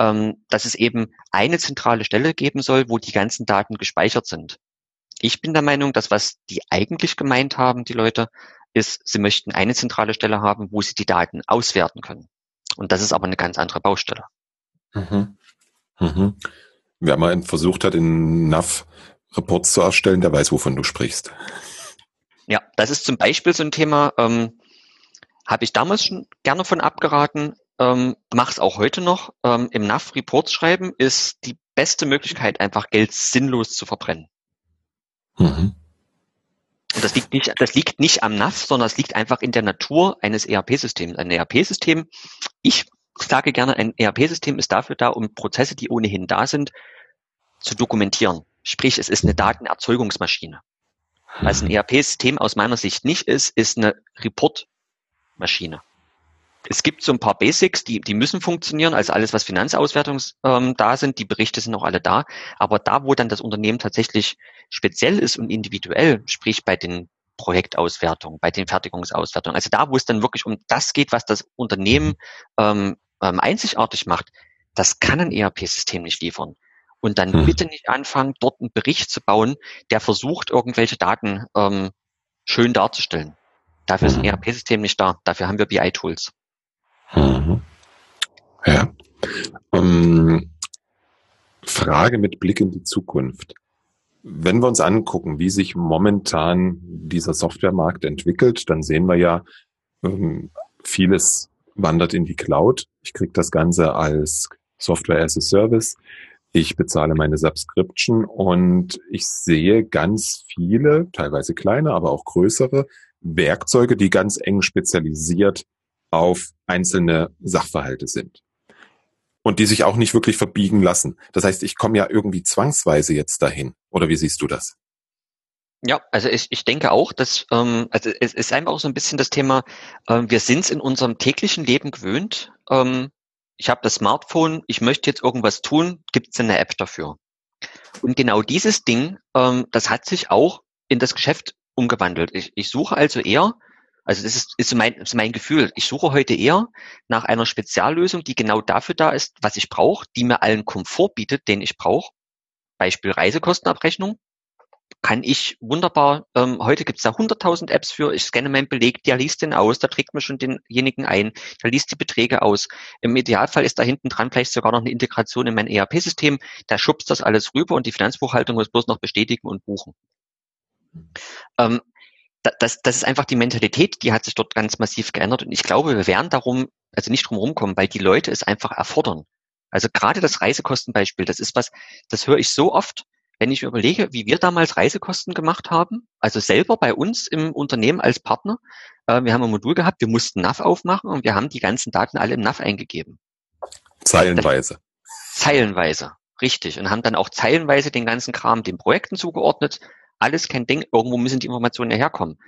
ähm, dass es eben eine zentrale Stelle geben soll, wo die ganzen Daten gespeichert sind. Ich bin der Meinung, dass was die eigentlich gemeint haben, die Leute, ist, sie möchten eine zentrale Stelle haben, wo sie die Daten auswerten können. Und das ist aber eine ganz andere Baustelle. Mhm. Mhm. Wer mal versucht hat, in NAV Reports zu erstellen, der weiß, wovon du sprichst. Ja, das ist zum Beispiel so ein Thema, ähm, habe ich damals schon gerne von abgeraten, ähm, mache es auch heute noch. Ähm, Im NAV Reports schreiben ist die beste Möglichkeit, einfach Geld sinnlos zu verbrennen. Mhm. Und das liegt nicht, das liegt nicht am NAV, sondern es liegt einfach in der Natur eines ERP-Systems. Ein ERP-System, ich sage gerne, ein ERP-System ist dafür da, um Prozesse, die ohnehin da sind, zu dokumentieren. Sprich, es ist eine Datenerzeugungsmaschine. Was ein mhm. ERP-System aus meiner Sicht nicht ist, ist eine Report-Maschine es gibt so ein paar Basics, die, die müssen funktionieren, also alles, was Finanzauswertungs ähm, da sind, die Berichte sind auch alle da. Aber da, wo dann das Unternehmen tatsächlich speziell ist und individuell, sprich bei den Projektauswertungen, bei den Fertigungsauswertungen, also da, wo es dann wirklich um das geht, was das Unternehmen ähm, ähm, einzigartig macht, das kann ein ERP-System nicht liefern. Und dann hm. bitte nicht anfangen, dort einen Bericht zu bauen, der versucht, irgendwelche Daten ähm, schön darzustellen. Dafür ist ein hm. ERP-System nicht da. Dafür haben wir BI-Tools. Mhm. Ja. Ähm, Frage mit Blick in die Zukunft. Wenn wir uns angucken, wie sich momentan dieser Softwaremarkt entwickelt, dann sehen wir ja, ähm, vieles wandert in die Cloud. Ich kriege das Ganze als Software as a Service. Ich bezahle meine Subscription und ich sehe ganz viele, teilweise kleine, aber auch größere Werkzeuge, die ganz eng spezialisiert auf einzelne Sachverhalte sind. Und die sich auch nicht wirklich verbiegen lassen. Das heißt, ich komme ja irgendwie zwangsweise jetzt dahin. Oder wie siehst du das? Ja, also ich, ich denke auch, dass ähm, also es ist einfach auch so ein bisschen das Thema, ähm, wir sind es in unserem täglichen Leben gewöhnt. Ähm, ich habe das Smartphone, ich möchte jetzt irgendwas tun, gibt es eine App dafür. Und genau dieses Ding, ähm, das hat sich auch in das Geschäft umgewandelt. Ich, ich suche also eher, also das ist, ist, mein, ist mein Gefühl, ich suche heute eher nach einer Speziallösung, die genau dafür da ist, was ich brauche, die mir allen Komfort bietet, den ich brauche. Beispiel Reisekostenabrechnung kann ich wunderbar, ähm, heute gibt es da 100.000 Apps für, ich scanne meinen Beleg, der liest den aus, da trägt mir schon denjenigen ein, der liest die Beträge aus. Im Idealfall ist da hinten dran vielleicht sogar noch eine Integration in mein ERP-System, der schubst das alles rüber und die Finanzbuchhaltung muss bloß noch bestätigen und buchen. Ähm, das, das ist einfach die Mentalität, die hat sich dort ganz massiv geändert und ich glaube, wir werden darum, also nicht drum rumkommen, weil die Leute es einfach erfordern. Also gerade das Reisekostenbeispiel, das ist was, das höre ich so oft, wenn ich überlege, wie wir damals Reisekosten gemacht haben, also selber bei uns im Unternehmen als Partner, äh, wir haben ein Modul gehabt, wir mussten NAV aufmachen und wir haben die ganzen Daten alle im NAV eingegeben. Zeilenweise. Zeilenweise, richtig. Und haben dann auch zeilenweise den ganzen Kram den Projekten zugeordnet. Alles kein Ding, irgendwo müssen die Informationen herkommen.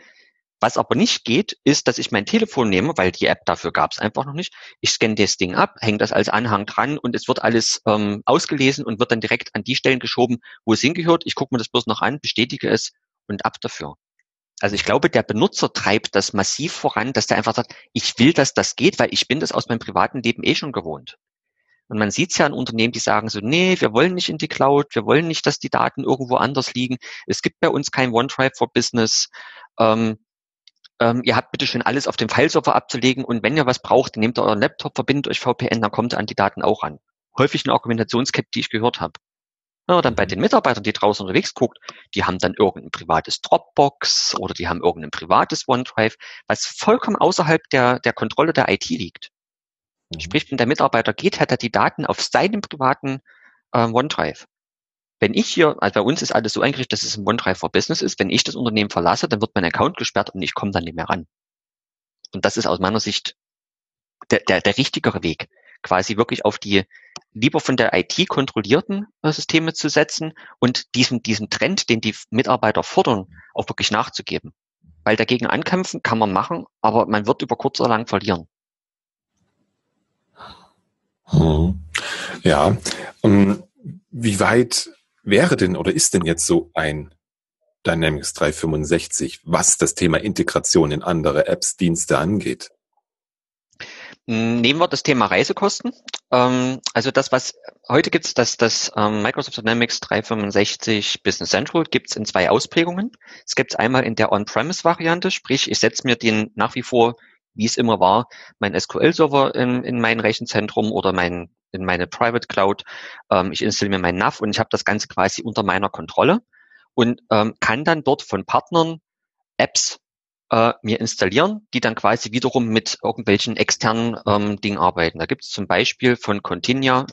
Was aber nicht geht, ist, dass ich mein Telefon nehme, weil die App dafür gab es einfach noch nicht. Ich scanne das Ding ab, hänge das als Anhang dran und es wird alles ähm, ausgelesen und wird dann direkt an die Stellen geschoben, wo es hingehört. Ich gucke mir das bloß noch an, bestätige es und ab dafür. Also ich glaube, der Benutzer treibt das massiv voran, dass der einfach sagt, ich will, dass das geht, weil ich bin das aus meinem privaten Leben eh schon gewohnt. Und man sieht es ja an Unternehmen, die sagen so, nee, wir wollen nicht in die Cloud, wir wollen nicht, dass die Daten irgendwo anders liegen. Es gibt bei uns kein OneDrive for Business. Ähm, ähm, ihr habt bitte schön alles auf dem Fileserver abzulegen und wenn ihr was braucht, nehmt euren Laptop, verbindet euch VPN, dann kommt ihr an die Daten auch ran. Häufig eine Argumentationskette, die ich gehört habe. Ja, dann bei den Mitarbeitern, die draußen unterwegs guckt, die haben dann irgendein privates Dropbox oder die haben irgendein privates OneDrive, was vollkommen außerhalb der, der Kontrolle der IT liegt. Mhm. Sprich, wenn der Mitarbeiter geht, hat er die Daten auf seinem privaten äh, OneDrive. Wenn ich hier, also bei uns ist alles so eingerichtet, dass es ein OneDrive for Business ist. Wenn ich das Unternehmen verlasse, dann wird mein Account gesperrt und ich komme dann nicht mehr ran. Und das ist aus meiner Sicht der, der, der richtigere Weg, quasi wirklich auf die lieber von der IT kontrollierten äh, Systeme zu setzen und diesem, diesem Trend, den die Mitarbeiter fordern, auch wirklich nachzugeben. Weil dagegen ankämpfen kann man machen, aber man wird über kurz oder lang verlieren. Hm. Ja, um, wie weit wäre denn oder ist denn jetzt so ein Dynamics 365, was das Thema Integration in andere Apps, Dienste angeht? Nehmen wir das Thema Reisekosten. Ähm, also das, was heute gibt es, das, das ähm, Microsoft Dynamics 365 Business Central gibt es in zwei Ausprägungen. Es gibt es einmal in der On-Premise-Variante, sprich ich setze mir den nach wie vor, wie es immer war, mein SQL-Server in, in mein Rechenzentrum oder mein in meine Private Cloud. Ähm, ich installiere mir mein NAV und ich habe das Ganze quasi unter meiner Kontrolle und ähm, kann dann dort von Partnern Apps äh, mir installieren, die dann quasi wiederum mit irgendwelchen externen ähm, Dingen arbeiten. Da gibt es zum Beispiel von Continia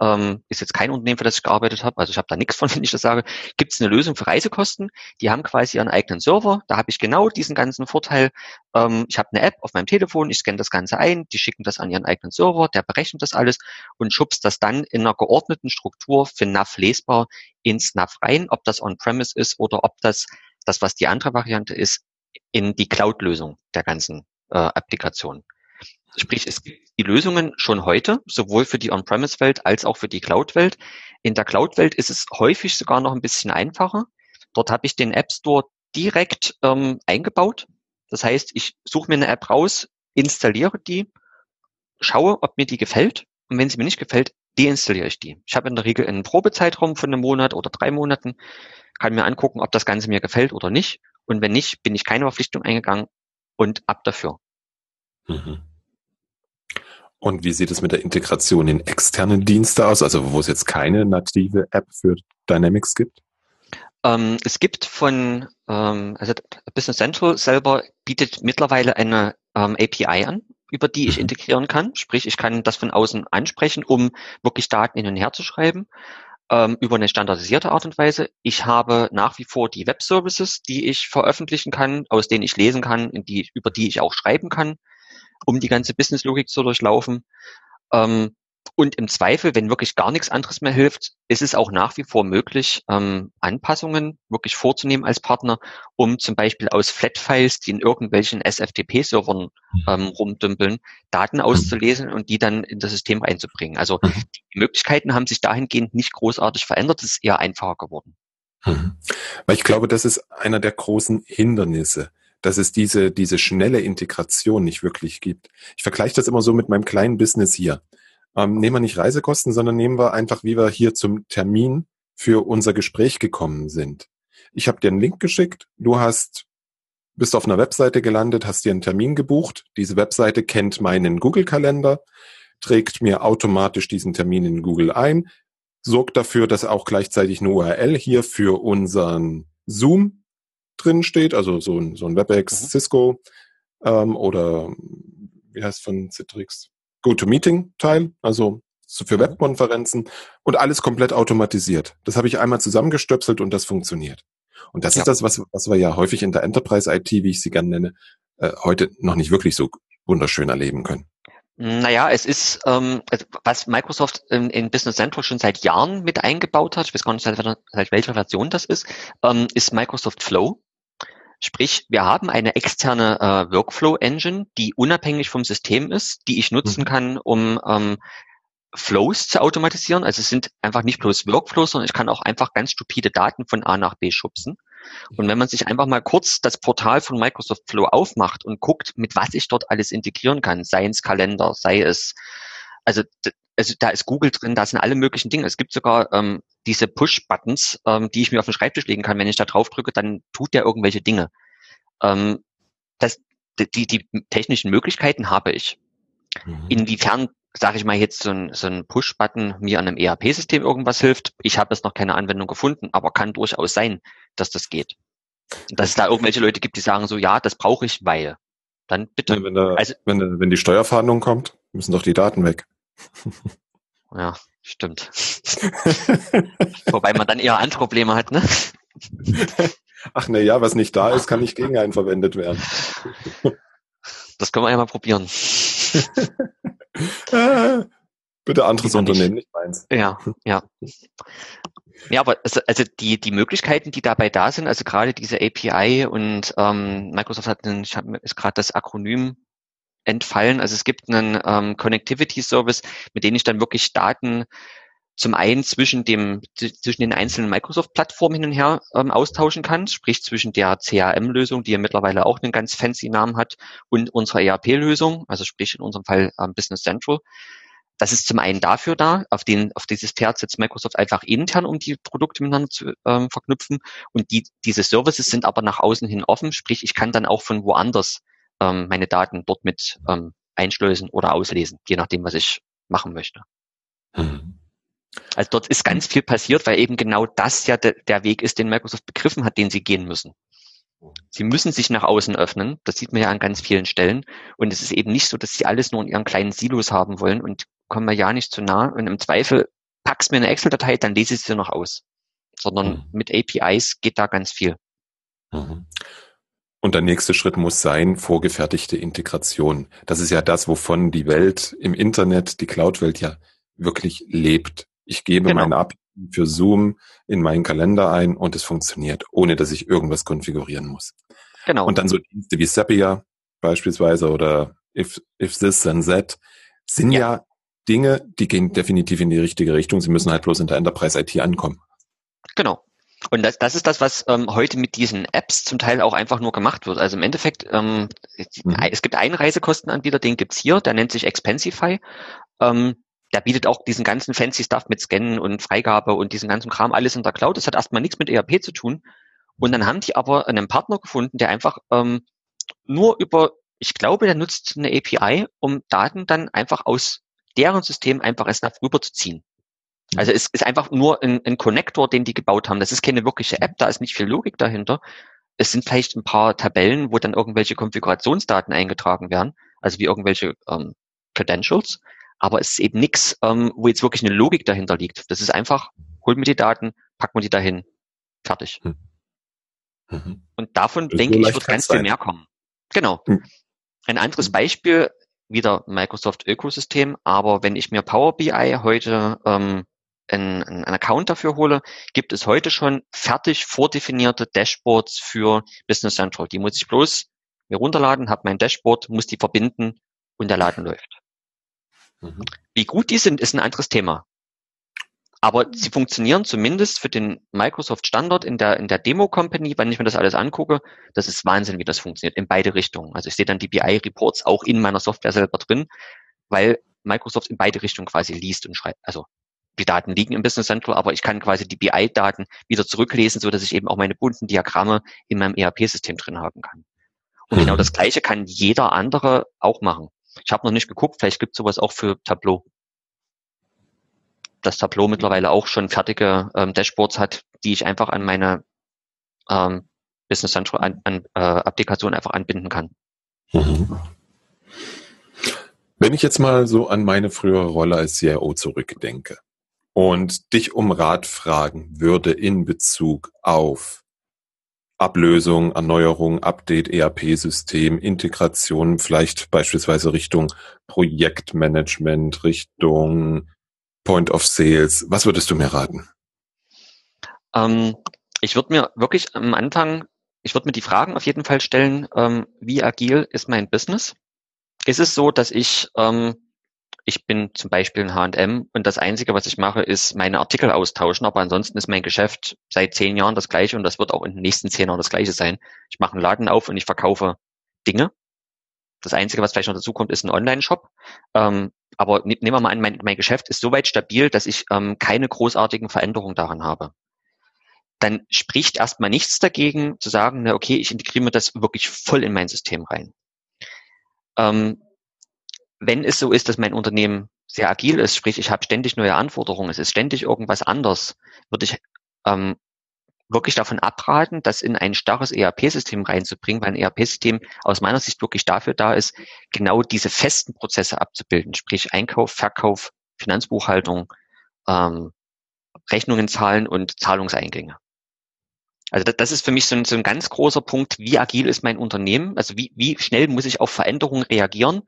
ähm, ist jetzt kein Unternehmen, für das ich gearbeitet habe, also ich habe da nichts von, <laughs> wenn ich das sage, gibt es eine Lösung für Reisekosten. Die haben quasi ihren eigenen Server, da habe ich genau diesen ganzen Vorteil. Ähm, ich habe eine App auf meinem Telefon, ich scanne das Ganze ein, die schicken das an ihren eigenen Server, der berechnet das alles und schubst das dann in einer geordneten Struktur für NAV lesbar ins NAV rein, ob das on-premise ist oder ob das, das was die andere Variante ist, in die Cloud-Lösung der ganzen äh, Applikation. Sprich, es gibt die Lösungen schon heute, sowohl für die On-Premise-Welt als auch für die Cloud-Welt. In der Cloud-Welt ist es häufig sogar noch ein bisschen einfacher. Dort habe ich den App Store direkt ähm, eingebaut. Das heißt, ich suche mir eine App raus, installiere die, schaue, ob mir die gefällt. Und wenn sie mir nicht gefällt, deinstalliere ich die. Ich habe in der Regel einen Probezeitraum von einem Monat oder drei Monaten, kann mir angucken, ob das Ganze mir gefällt oder nicht. Und wenn nicht, bin ich keine Verpflichtung eingegangen und ab dafür. Mhm. Und wie sieht es mit der Integration in externe Dienste aus, also wo es jetzt keine native App für Dynamics gibt? Ähm, es gibt von, ähm, also Business Central selber bietet mittlerweile eine ähm, API an, über die ich mhm. integrieren kann. Sprich, ich kann das von außen ansprechen, um wirklich Daten hin und her zu schreiben. ähm, über eine standardisierte Art und Weise. Ich habe nach wie vor die Web-Services, die ich veröffentlichen kann, aus denen ich lesen kann, die, über die ich auch schreiben kann, um die ganze Business-Logik zu durchlaufen. Ähm, und im Zweifel, wenn wirklich gar nichts anderes mehr hilft, ist es auch nach wie vor möglich, ähm, Anpassungen wirklich vorzunehmen als Partner, um zum Beispiel aus Flat-Files, die in irgendwelchen SFTP-Servern mhm. ähm, rumdümpeln, Daten mhm. auszulesen und die dann in das System reinzubringen. Also mhm. die Möglichkeiten haben sich dahingehend nicht großartig verändert, es ist eher einfacher geworden. Weil ich glaube, das ist einer der großen Hindernisse dass es diese, diese schnelle Integration nicht wirklich gibt. Ich vergleiche das immer so mit meinem kleinen Business hier ähm, nehmen wir nicht Reisekosten, sondern nehmen wir einfach, wie wir hier zum Termin für unser Gespräch gekommen sind. Ich habe dir einen Link geschickt, du hast bist auf einer Webseite gelandet, hast dir einen Termin gebucht. Diese Webseite kennt meinen Google-Kalender, trägt mir automatisch diesen Termin in Google ein, sorgt dafür, dass auch gleichzeitig eine URL hier für unseren Zoom drin steht, also so ein, so ein WebEx mhm. Cisco ähm, oder wie heißt von Citrix? GoToMeeting-Teil, also für Webkonferenzen und alles komplett automatisiert. Das habe ich einmal zusammengestöpselt und das funktioniert. Und das ja. ist das, was, was wir ja häufig in der Enterprise IT, wie ich sie gerne nenne, äh, heute noch nicht wirklich so wunderschön erleben können. Naja, es ist, ähm, was Microsoft in, in, Business Central schon seit Jahren mit eingebaut hat, ich weiß gar nicht, seit, seit welcher Version das ist, ähm, ist Microsoft Flow. Sprich, wir haben eine externe äh, Workflow-Engine, die unabhängig vom System ist, die ich nutzen mhm. kann, um ähm, Flows zu automatisieren. Also es sind einfach nicht bloß Workflows, sondern ich kann auch einfach ganz stupide Daten von A nach B schubsen. Und wenn man sich einfach mal kurz das Portal von Microsoft Flow aufmacht und guckt, mit was ich dort alles integrieren kann, sei es Kalender, sei es, also, also da ist Google drin, da sind alle möglichen Dinge. Es gibt sogar ähm, diese Push-Buttons, ähm, die ich mir auf den Schreibtisch legen kann. Wenn ich da drauf drücke, dann tut der irgendwelche Dinge. Ähm, das, die, die technischen Möglichkeiten habe ich. Mhm. Inwiefern, sage ich mal, jetzt so ein, so ein Push-Button mir an einem ERP-System irgendwas hilft, ich habe jetzt noch keine Anwendung gefunden, aber kann durchaus sein, dass das geht. Dass es da irgendwelche Leute gibt, die sagen so, ja, das brauche ich, weil. Dann bitte. Ja, wenn, da, also, wenn, wenn die Steuerfahndung kommt, müssen doch die Daten weg. Ja, stimmt. <laughs> Wobei man dann eher andere Probleme hat, ne? Ach ne, ja, was nicht da ist, kann nicht gegen einen verwendet werden. Das können wir ja mal probieren. <laughs> Bitte anderes Unternehmen, nicht meins. Ja, ja. Ja, aber also, also die, die Möglichkeiten, die dabei da sind, also gerade diese API und ähm, Microsoft hat, einen, ich habe ist gerade das Akronym entfallen. Also es gibt einen ähm, Connectivity Service, mit dem ich dann wirklich Daten zum einen zwischen dem zwischen den einzelnen Microsoft-Plattformen hin und her ähm, austauschen kann, sprich zwischen der CRM-Lösung, die ja mittlerweile auch einen ganz fancy Namen hat, und unserer ERP-Lösung, also sprich in unserem Fall ähm, Business Central. Das ist zum einen dafür da, auf, den, auf dieses Pferd setzt Microsoft einfach intern, um die Produkte miteinander zu ähm, verknüpfen. Und die, diese Services sind aber nach außen hin offen, sprich ich kann dann auch von woanders ähm, meine Daten dort mit ähm, einschleusen oder auslesen, je nachdem, was ich machen möchte. Mhm. Also dort ist ganz viel passiert, weil eben genau das ja de, der Weg ist, den Microsoft begriffen hat, den sie gehen müssen. Sie müssen sich nach außen öffnen. Das sieht man ja an ganz vielen Stellen. Und es ist eben nicht so, dass sie alles nur in ihren kleinen Silos haben wollen und kommen mir ja nicht zu nah. Und im Zweifel packst mir eine Excel-Datei, dann lese ich sie noch aus. Sondern mhm. mit APIs geht da ganz viel. Mhm. Und der nächste Schritt muss sein, vorgefertigte Integration. Das ist ja das, wovon die Welt im Internet, die Cloud-Welt ja wirklich lebt. Ich gebe genau. meine API für Zoom in meinen Kalender ein und es funktioniert, ohne dass ich irgendwas konfigurieren muss. Genau. Und dann so Dienste wie Zapier beispielsweise oder If, if This Then That sind ja. ja Dinge, die gehen definitiv in die richtige Richtung. Sie müssen halt bloß in der Enterprise IT ankommen. Genau. Und das, das ist das, was ähm, heute mit diesen Apps zum Teil auch einfach nur gemacht wird. Also im Endeffekt, ähm, mhm. es gibt einen Reisekostenanbieter, den gibt's hier, der nennt sich Expensify. Ähm, der bietet auch diesen ganzen fancy Stuff mit Scannen und Freigabe und diesen ganzen Kram alles in der Cloud. Das hat erstmal nichts mit ERP zu tun. Und dann haben die aber einen Partner gefunden, der einfach ähm, nur über, ich glaube, der nutzt eine API, um Daten dann einfach aus deren System einfach erst nach rüberzuziehen. Also es ist einfach nur ein, ein Connector, den die gebaut haben. Das ist keine wirkliche App, da ist nicht viel Logik dahinter. Es sind vielleicht ein paar Tabellen, wo dann irgendwelche Konfigurationsdaten eingetragen werden, also wie irgendwelche ähm, Credentials, aber es ist eben nichts, ähm, wo jetzt wirklich eine Logik dahinter liegt. Das ist einfach hol mir die Daten, pack mir die dahin, fertig. Hm. Mhm. Und davon das denke ich, wird ganz viel mehr kommen. Genau. Hm. Ein anderes hm. Beispiel, wieder Microsoft Ökosystem, aber wenn ich mir Power BI heute ähm, einen, einen Account dafür hole, gibt es heute schon fertig vordefinierte Dashboards für Business Central. Die muss ich bloß mir runterladen, habe mein Dashboard, muss die verbinden und der Laden läuft. Mhm. Wie gut die sind, ist ein anderes Thema. Aber sie funktionieren zumindest für den Microsoft Standard in der, in der Demo Company, wenn ich mir das alles angucke. Das ist Wahnsinn, wie das funktioniert in beide Richtungen. Also ich sehe dann die BI Reports auch in meiner Software selber drin, weil Microsoft in beide Richtungen quasi liest und schreibt. Also die Daten liegen im Business Central, aber ich kann quasi die BI-Daten wieder zurücklesen, so dass ich eben auch meine bunten Diagramme in meinem ERP-System drin haben kann. Und genau mhm. genau das Gleiche kann jeder andere auch machen. Ich habe noch nicht geguckt, vielleicht gibt es sowas auch für Tableau. Das Tableau mittlerweile auch schon fertige ähm, Dashboards hat, die ich einfach an meine ähm, Business Central an, an, äh, Applikation einfach anbinden kann. Mhm. Wenn ich jetzt mal so an meine frühere Rolle als CIO zurückdenke und dich um Rat fragen würde in Bezug auf Ablösung, Erneuerung, Update, ERP-System, Integration, vielleicht beispielsweise Richtung Projektmanagement, Richtung Point of Sales. Was würdest du mir raten? Ähm, ich würde mir wirklich am Anfang, ich würde mir die Fragen auf jeden Fall stellen, ähm, wie agil ist mein Business? Ist es so, dass ich ähm, ich bin zum Beispiel ein H&M und das Einzige, was ich mache, ist meine Artikel austauschen, aber ansonsten ist mein Geschäft seit zehn Jahren das gleiche und das wird auch in den nächsten zehn Jahren das gleiche sein. Ich mache einen Laden auf und ich verkaufe Dinge. Das Einzige, was vielleicht noch dazu kommt, ist ein Online-Shop. Ähm, aber nehmen wir mal an, mein, mein Geschäft ist soweit stabil, dass ich ähm, keine großartigen Veränderungen daran habe. Dann spricht erstmal nichts dagegen zu sagen, na okay, ich integriere mir das wirklich voll in mein System rein. Ähm, wenn es so ist, dass mein Unternehmen sehr agil ist, sprich ich habe ständig neue Anforderungen, es ist ständig irgendwas anders, würde ich ähm, wirklich davon abraten, das in ein starres ERP-System reinzubringen, weil ein ERP-System aus meiner Sicht wirklich dafür da ist, genau diese festen Prozesse abzubilden, sprich Einkauf, Verkauf, Finanzbuchhaltung, ähm, Rechnungen zahlen und Zahlungseingänge. Also das, das ist für mich so ein, so ein ganz großer Punkt, wie agil ist mein Unternehmen, also wie, wie schnell muss ich auf Veränderungen reagieren,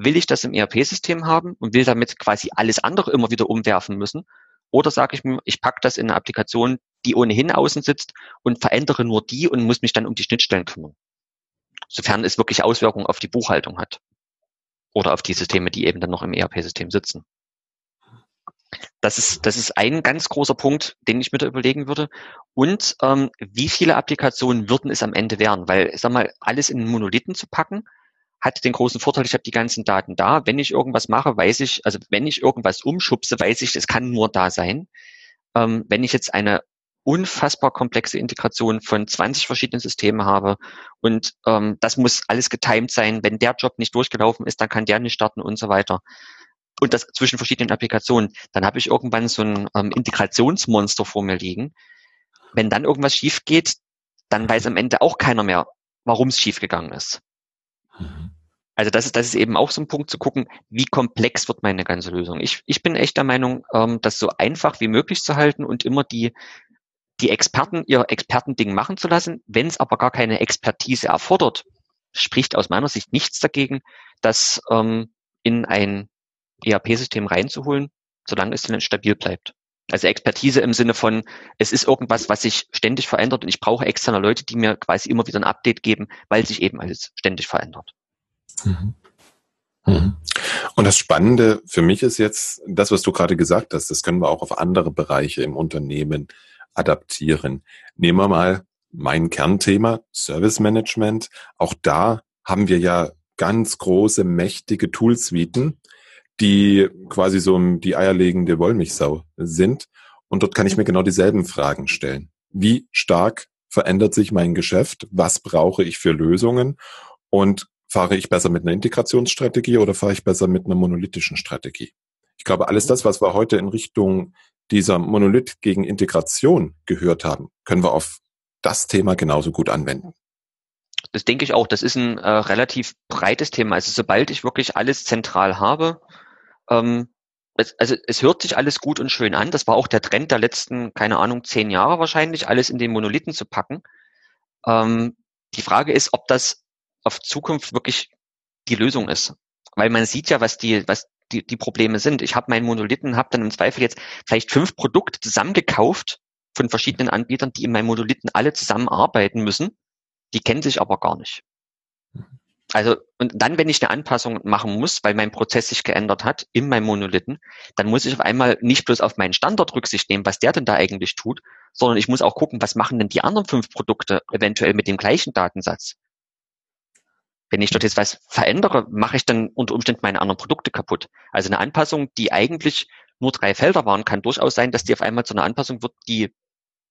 Will ich das im ERP-System haben und will damit quasi alles andere immer wieder umwerfen müssen? Oder sage ich mir, ich packe das in eine Applikation, die ohnehin außen sitzt und verändere nur die und muss mich dann um die Schnittstellen kümmern. Sofern es wirklich Auswirkungen auf die Buchhaltung hat. Oder auf die Systeme, die eben dann noch im ERP-System sitzen. Das ist, das ist ein ganz großer Punkt, den ich mir da überlegen würde. Und ähm, wie viele Applikationen würden es am Ende werden? Weil, sag mal, alles in Monolithen zu packen, hat den großen Vorteil, ich habe die ganzen Daten da. Wenn ich irgendwas mache, weiß ich, also wenn ich irgendwas umschubse, weiß ich, es kann nur da sein. Ähm, wenn ich jetzt eine unfassbar komplexe Integration von 20 verschiedenen Systemen habe und ähm, das muss alles getimed sein. Wenn der Job nicht durchgelaufen ist, dann kann der nicht starten und so weiter. Und das zwischen verschiedenen Applikationen. Dann habe ich irgendwann so ein ähm, Integrationsmonster vor mir liegen. Wenn dann irgendwas schief geht, dann weiß am Ende auch keiner mehr, warum es schief gegangen ist. Also das ist, das ist eben auch so ein Punkt zu gucken, wie komplex wird meine ganze Lösung. Ich, ich bin echt der Meinung, ähm, das so einfach wie möglich zu halten und immer die, die Experten ihr Expertending machen zu lassen. Wenn es aber gar keine Expertise erfordert, spricht aus meiner Sicht nichts dagegen, das ähm, in ein ERP-System reinzuholen, solange es dann stabil bleibt. Also Expertise im Sinne von, es ist irgendwas, was sich ständig verändert und ich brauche externe Leute, die mir quasi immer wieder ein Update geben, weil sich eben alles ständig verändert. Mhm. Mhm. Und das Spannende für mich ist jetzt, das, was du gerade gesagt hast, das können wir auch auf andere Bereiche im Unternehmen adaptieren. Nehmen wir mal mein Kernthema, Service Management. Auch da haben wir ja ganz große, mächtige Toolsuiten, die quasi so die eierlegende Wollmilchsau sind. Und dort kann ich mir genau dieselben Fragen stellen. Wie stark verändert sich mein Geschäft? Was brauche ich für Lösungen? Und fahre ich besser mit einer Integrationsstrategie oder fahre ich besser mit einer monolithischen Strategie? Ich glaube, alles das, was wir heute in Richtung dieser Monolith gegen Integration gehört haben, können wir auf das Thema genauso gut anwenden. Das denke ich auch. Das ist ein äh, relativ breites Thema. Also sobald ich wirklich alles zentral habe, ähm, also es hört sich alles gut und schön an. Das war auch der Trend der letzten, keine Ahnung, zehn Jahre wahrscheinlich, alles in den Monolithen zu packen. Ähm, die Frage ist, ob das auf Zukunft wirklich die Lösung ist. Weil man sieht ja, was die, was die, die Probleme sind. Ich habe meinen Monolithen, habe dann im Zweifel jetzt vielleicht fünf Produkte zusammengekauft von verschiedenen Anbietern, die in meinem Monolithen alle zusammenarbeiten müssen. Die kennen sich aber gar nicht. Also, und dann, wenn ich eine Anpassung machen muss, weil mein Prozess sich geändert hat in meinem Monolithen, dann muss ich auf einmal nicht bloß auf meinen Standard Rücksicht nehmen, was der denn da eigentlich tut, sondern ich muss auch gucken, was machen denn die anderen fünf Produkte eventuell mit dem gleichen Datensatz. Wenn ich dort jetzt was verändere, mache ich dann unter Umständen meine anderen Produkte kaputt. Also eine Anpassung, die eigentlich nur drei Felder waren, kann durchaus sein, dass die auf einmal zu einer Anpassung wird, die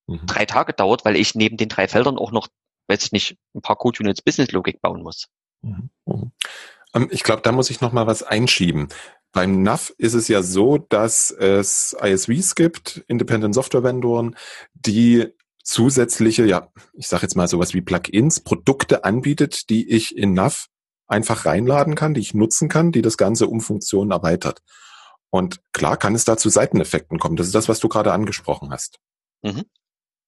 mhm. drei Tage dauert, weil ich neben den drei Feldern auch noch, weiß ich nicht, ein paar Code Units Business Logik bauen muss. Mhm. Mhm. Ähm, ich glaube, da muss ich noch mal was einschieben. Beim NAV ist es ja so, dass es ISVs gibt, Independent Software Vendoren, die zusätzliche, ja, ich sage jetzt mal sowas wie Plugins, Produkte anbietet, die ich in NAV einfach reinladen kann, die ich nutzen kann, die das Ganze um Funktionen erweitert. Und klar kann es da zu Seiteneffekten kommen. Das ist das, was du gerade angesprochen hast. Mhm.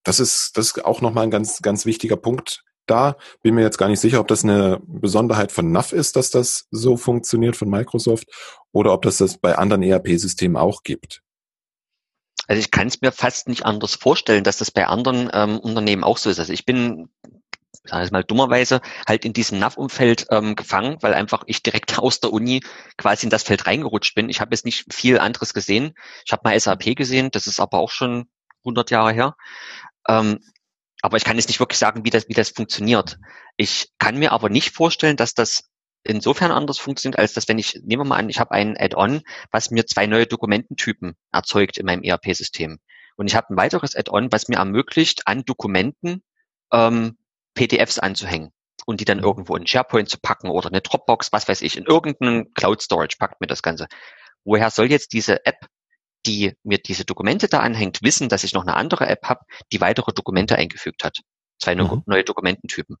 Das ist, das ist auch nochmal ein ganz, ganz wichtiger Punkt, da. Bin mir jetzt gar nicht sicher, ob das eine Besonderheit von NAV ist, dass das so funktioniert von Microsoft oder ob das das bei anderen ERP-Systemen auch gibt. Also ich kann es mir fast nicht anders vorstellen, dass das bei anderen ähm, Unternehmen auch so ist. Also ich bin sage ich mal dummerweise halt in diesem NAV-Umfeld ähm, gefangen, weil einfach ich direkt <laughs> aus der Uni quasi in das Feld reingerutscht bin. Ich habe jetzt nicht viel anderes gesehen. Ich habe mal SAP gesehen, das ist aber auch schon 100 Jahre her. Ähm, aber ich kann jetzt nicht wirklich sagen, wie das, wie das funktioniert. Ich kann mir aber nicht vorstellen, dass das insofern anders funktioniert, als dass wenn ich, nehmen wir mal an, ich habe ein Add-on, was mir zwei neue Dokumententypen erzeugt in meinem ERP-System. Und ich habe ein weiteres Add-on, was mir ermöglicht, an Dokumenten ähm, PDFs anzuhängen und die dann mhm. irgendwo in SharePoint zu packen oder eine Dropbox, was weiß ich, in irgendeinen Cloud Storage packt mir das Ganze. Woher soll jetzt diese App die mir diese Dokumente da anhängt, wissen, dass ich noch eine andere App habe, die weitere Dokumente eingefügt hat. Zwei mhm. neue Dokumententypen.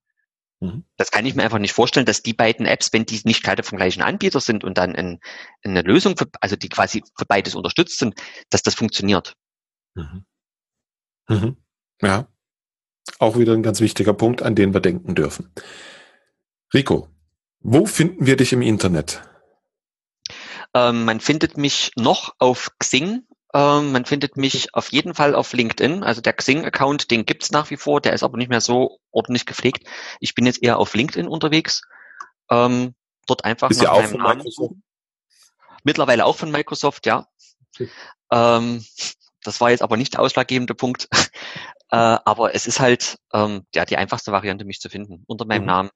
Mhm. Das kann ich mir einfach nicht vorstellen, dass die beiden Apps, wenn die nicht gerade vom gleichen Anbieter sind und dann in, in eine Lösung, für, also die quasi für beides unterstützt sind, dass das funktioniert. Mhm. Mhm. Ja, auch wieder ein ganz wichtiger Punkt, an den wir denken dürfen. Rico, wo finden wir dich im Internet? Ähm, man findet mich noch auf Xing. Ähm, man findet mich auf jeden Fall auf LinkedIn. Also der Xing-Account, den gibt's nach wie vor, der ist aber nicht mehr so ordentlich gepflegt. Ich bin jetzt eher auf LinkedIn unterwegs. Ähm, dort einfach ist nach meinem Namen. Mittlerweile auch von Microsoft, ja. Ähm, das war jetzt aber nicht der ausschlaggebende Punkt. <laughs> äh, aber es ist halt ähm, ja die einfachste Variante, mich zu finden unter meinem mhm. Namen.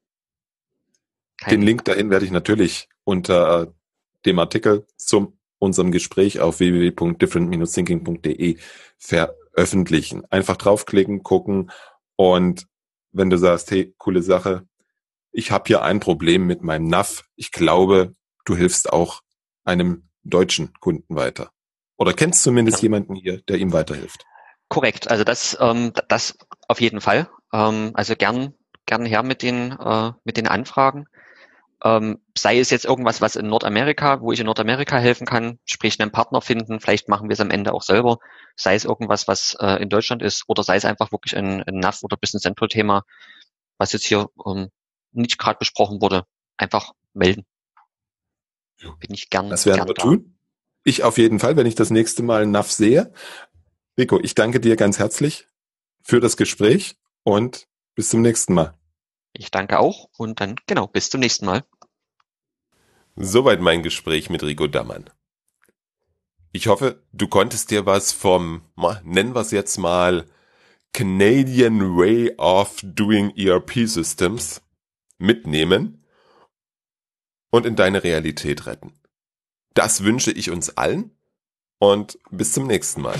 Kein Den Link dahin werde ich natürlich unter dem Artikel zum unserem Gespräch auf www.different-thinking.de veröffentlichen. Einfach draufklicken, gucken und wenn du sagst, hey, coole Sache, ich habe hier ein Problem mit meinem NAV, ich glaube, du hilfst auch einem deutschen Kunden weiter. Oder kennst zumindest ja. jemanden hier, der ihm weiterhilft. Korrekt, also das, ähm, das auf jeden Fall. Ähm, also gern, gern her mit den, äh, mit den Anfragen. Ähm, sei es jetzt irgendwas, was in Nordamerika, wo ich in Nordamerika helfen kann, sprich einen Partner finden, vielleicht machen wir es am Ende auch selber, sei es irgendwas, was äh, in Deutschland ist, oder sei es einfach wirklich ein, ein NAV oder Business Central Thema, was jetzt hier ähm, nicht gerade besprochen wurde, einfach melden. Bin ich gern. Das werden wir da. tun. Ich auf jeden Fall, wenn ich das nächste Mal NAV sehe. Rico, ich danke dir ganz herzlich für das Gespräch und bis zum nächsten Mal. Ich danke auch und dann genau, bis zum nächsten Mal. Soweit mein Gespräch mit Rico Dammann. Ich hoffe, du konntest dir was vom, nennen wir es jetzt mal, Canadian Way of Doing ERP Systems mitnehmen und in deine Realität retten. Das wünsche ich uns allen und bis zum nächsten Mal.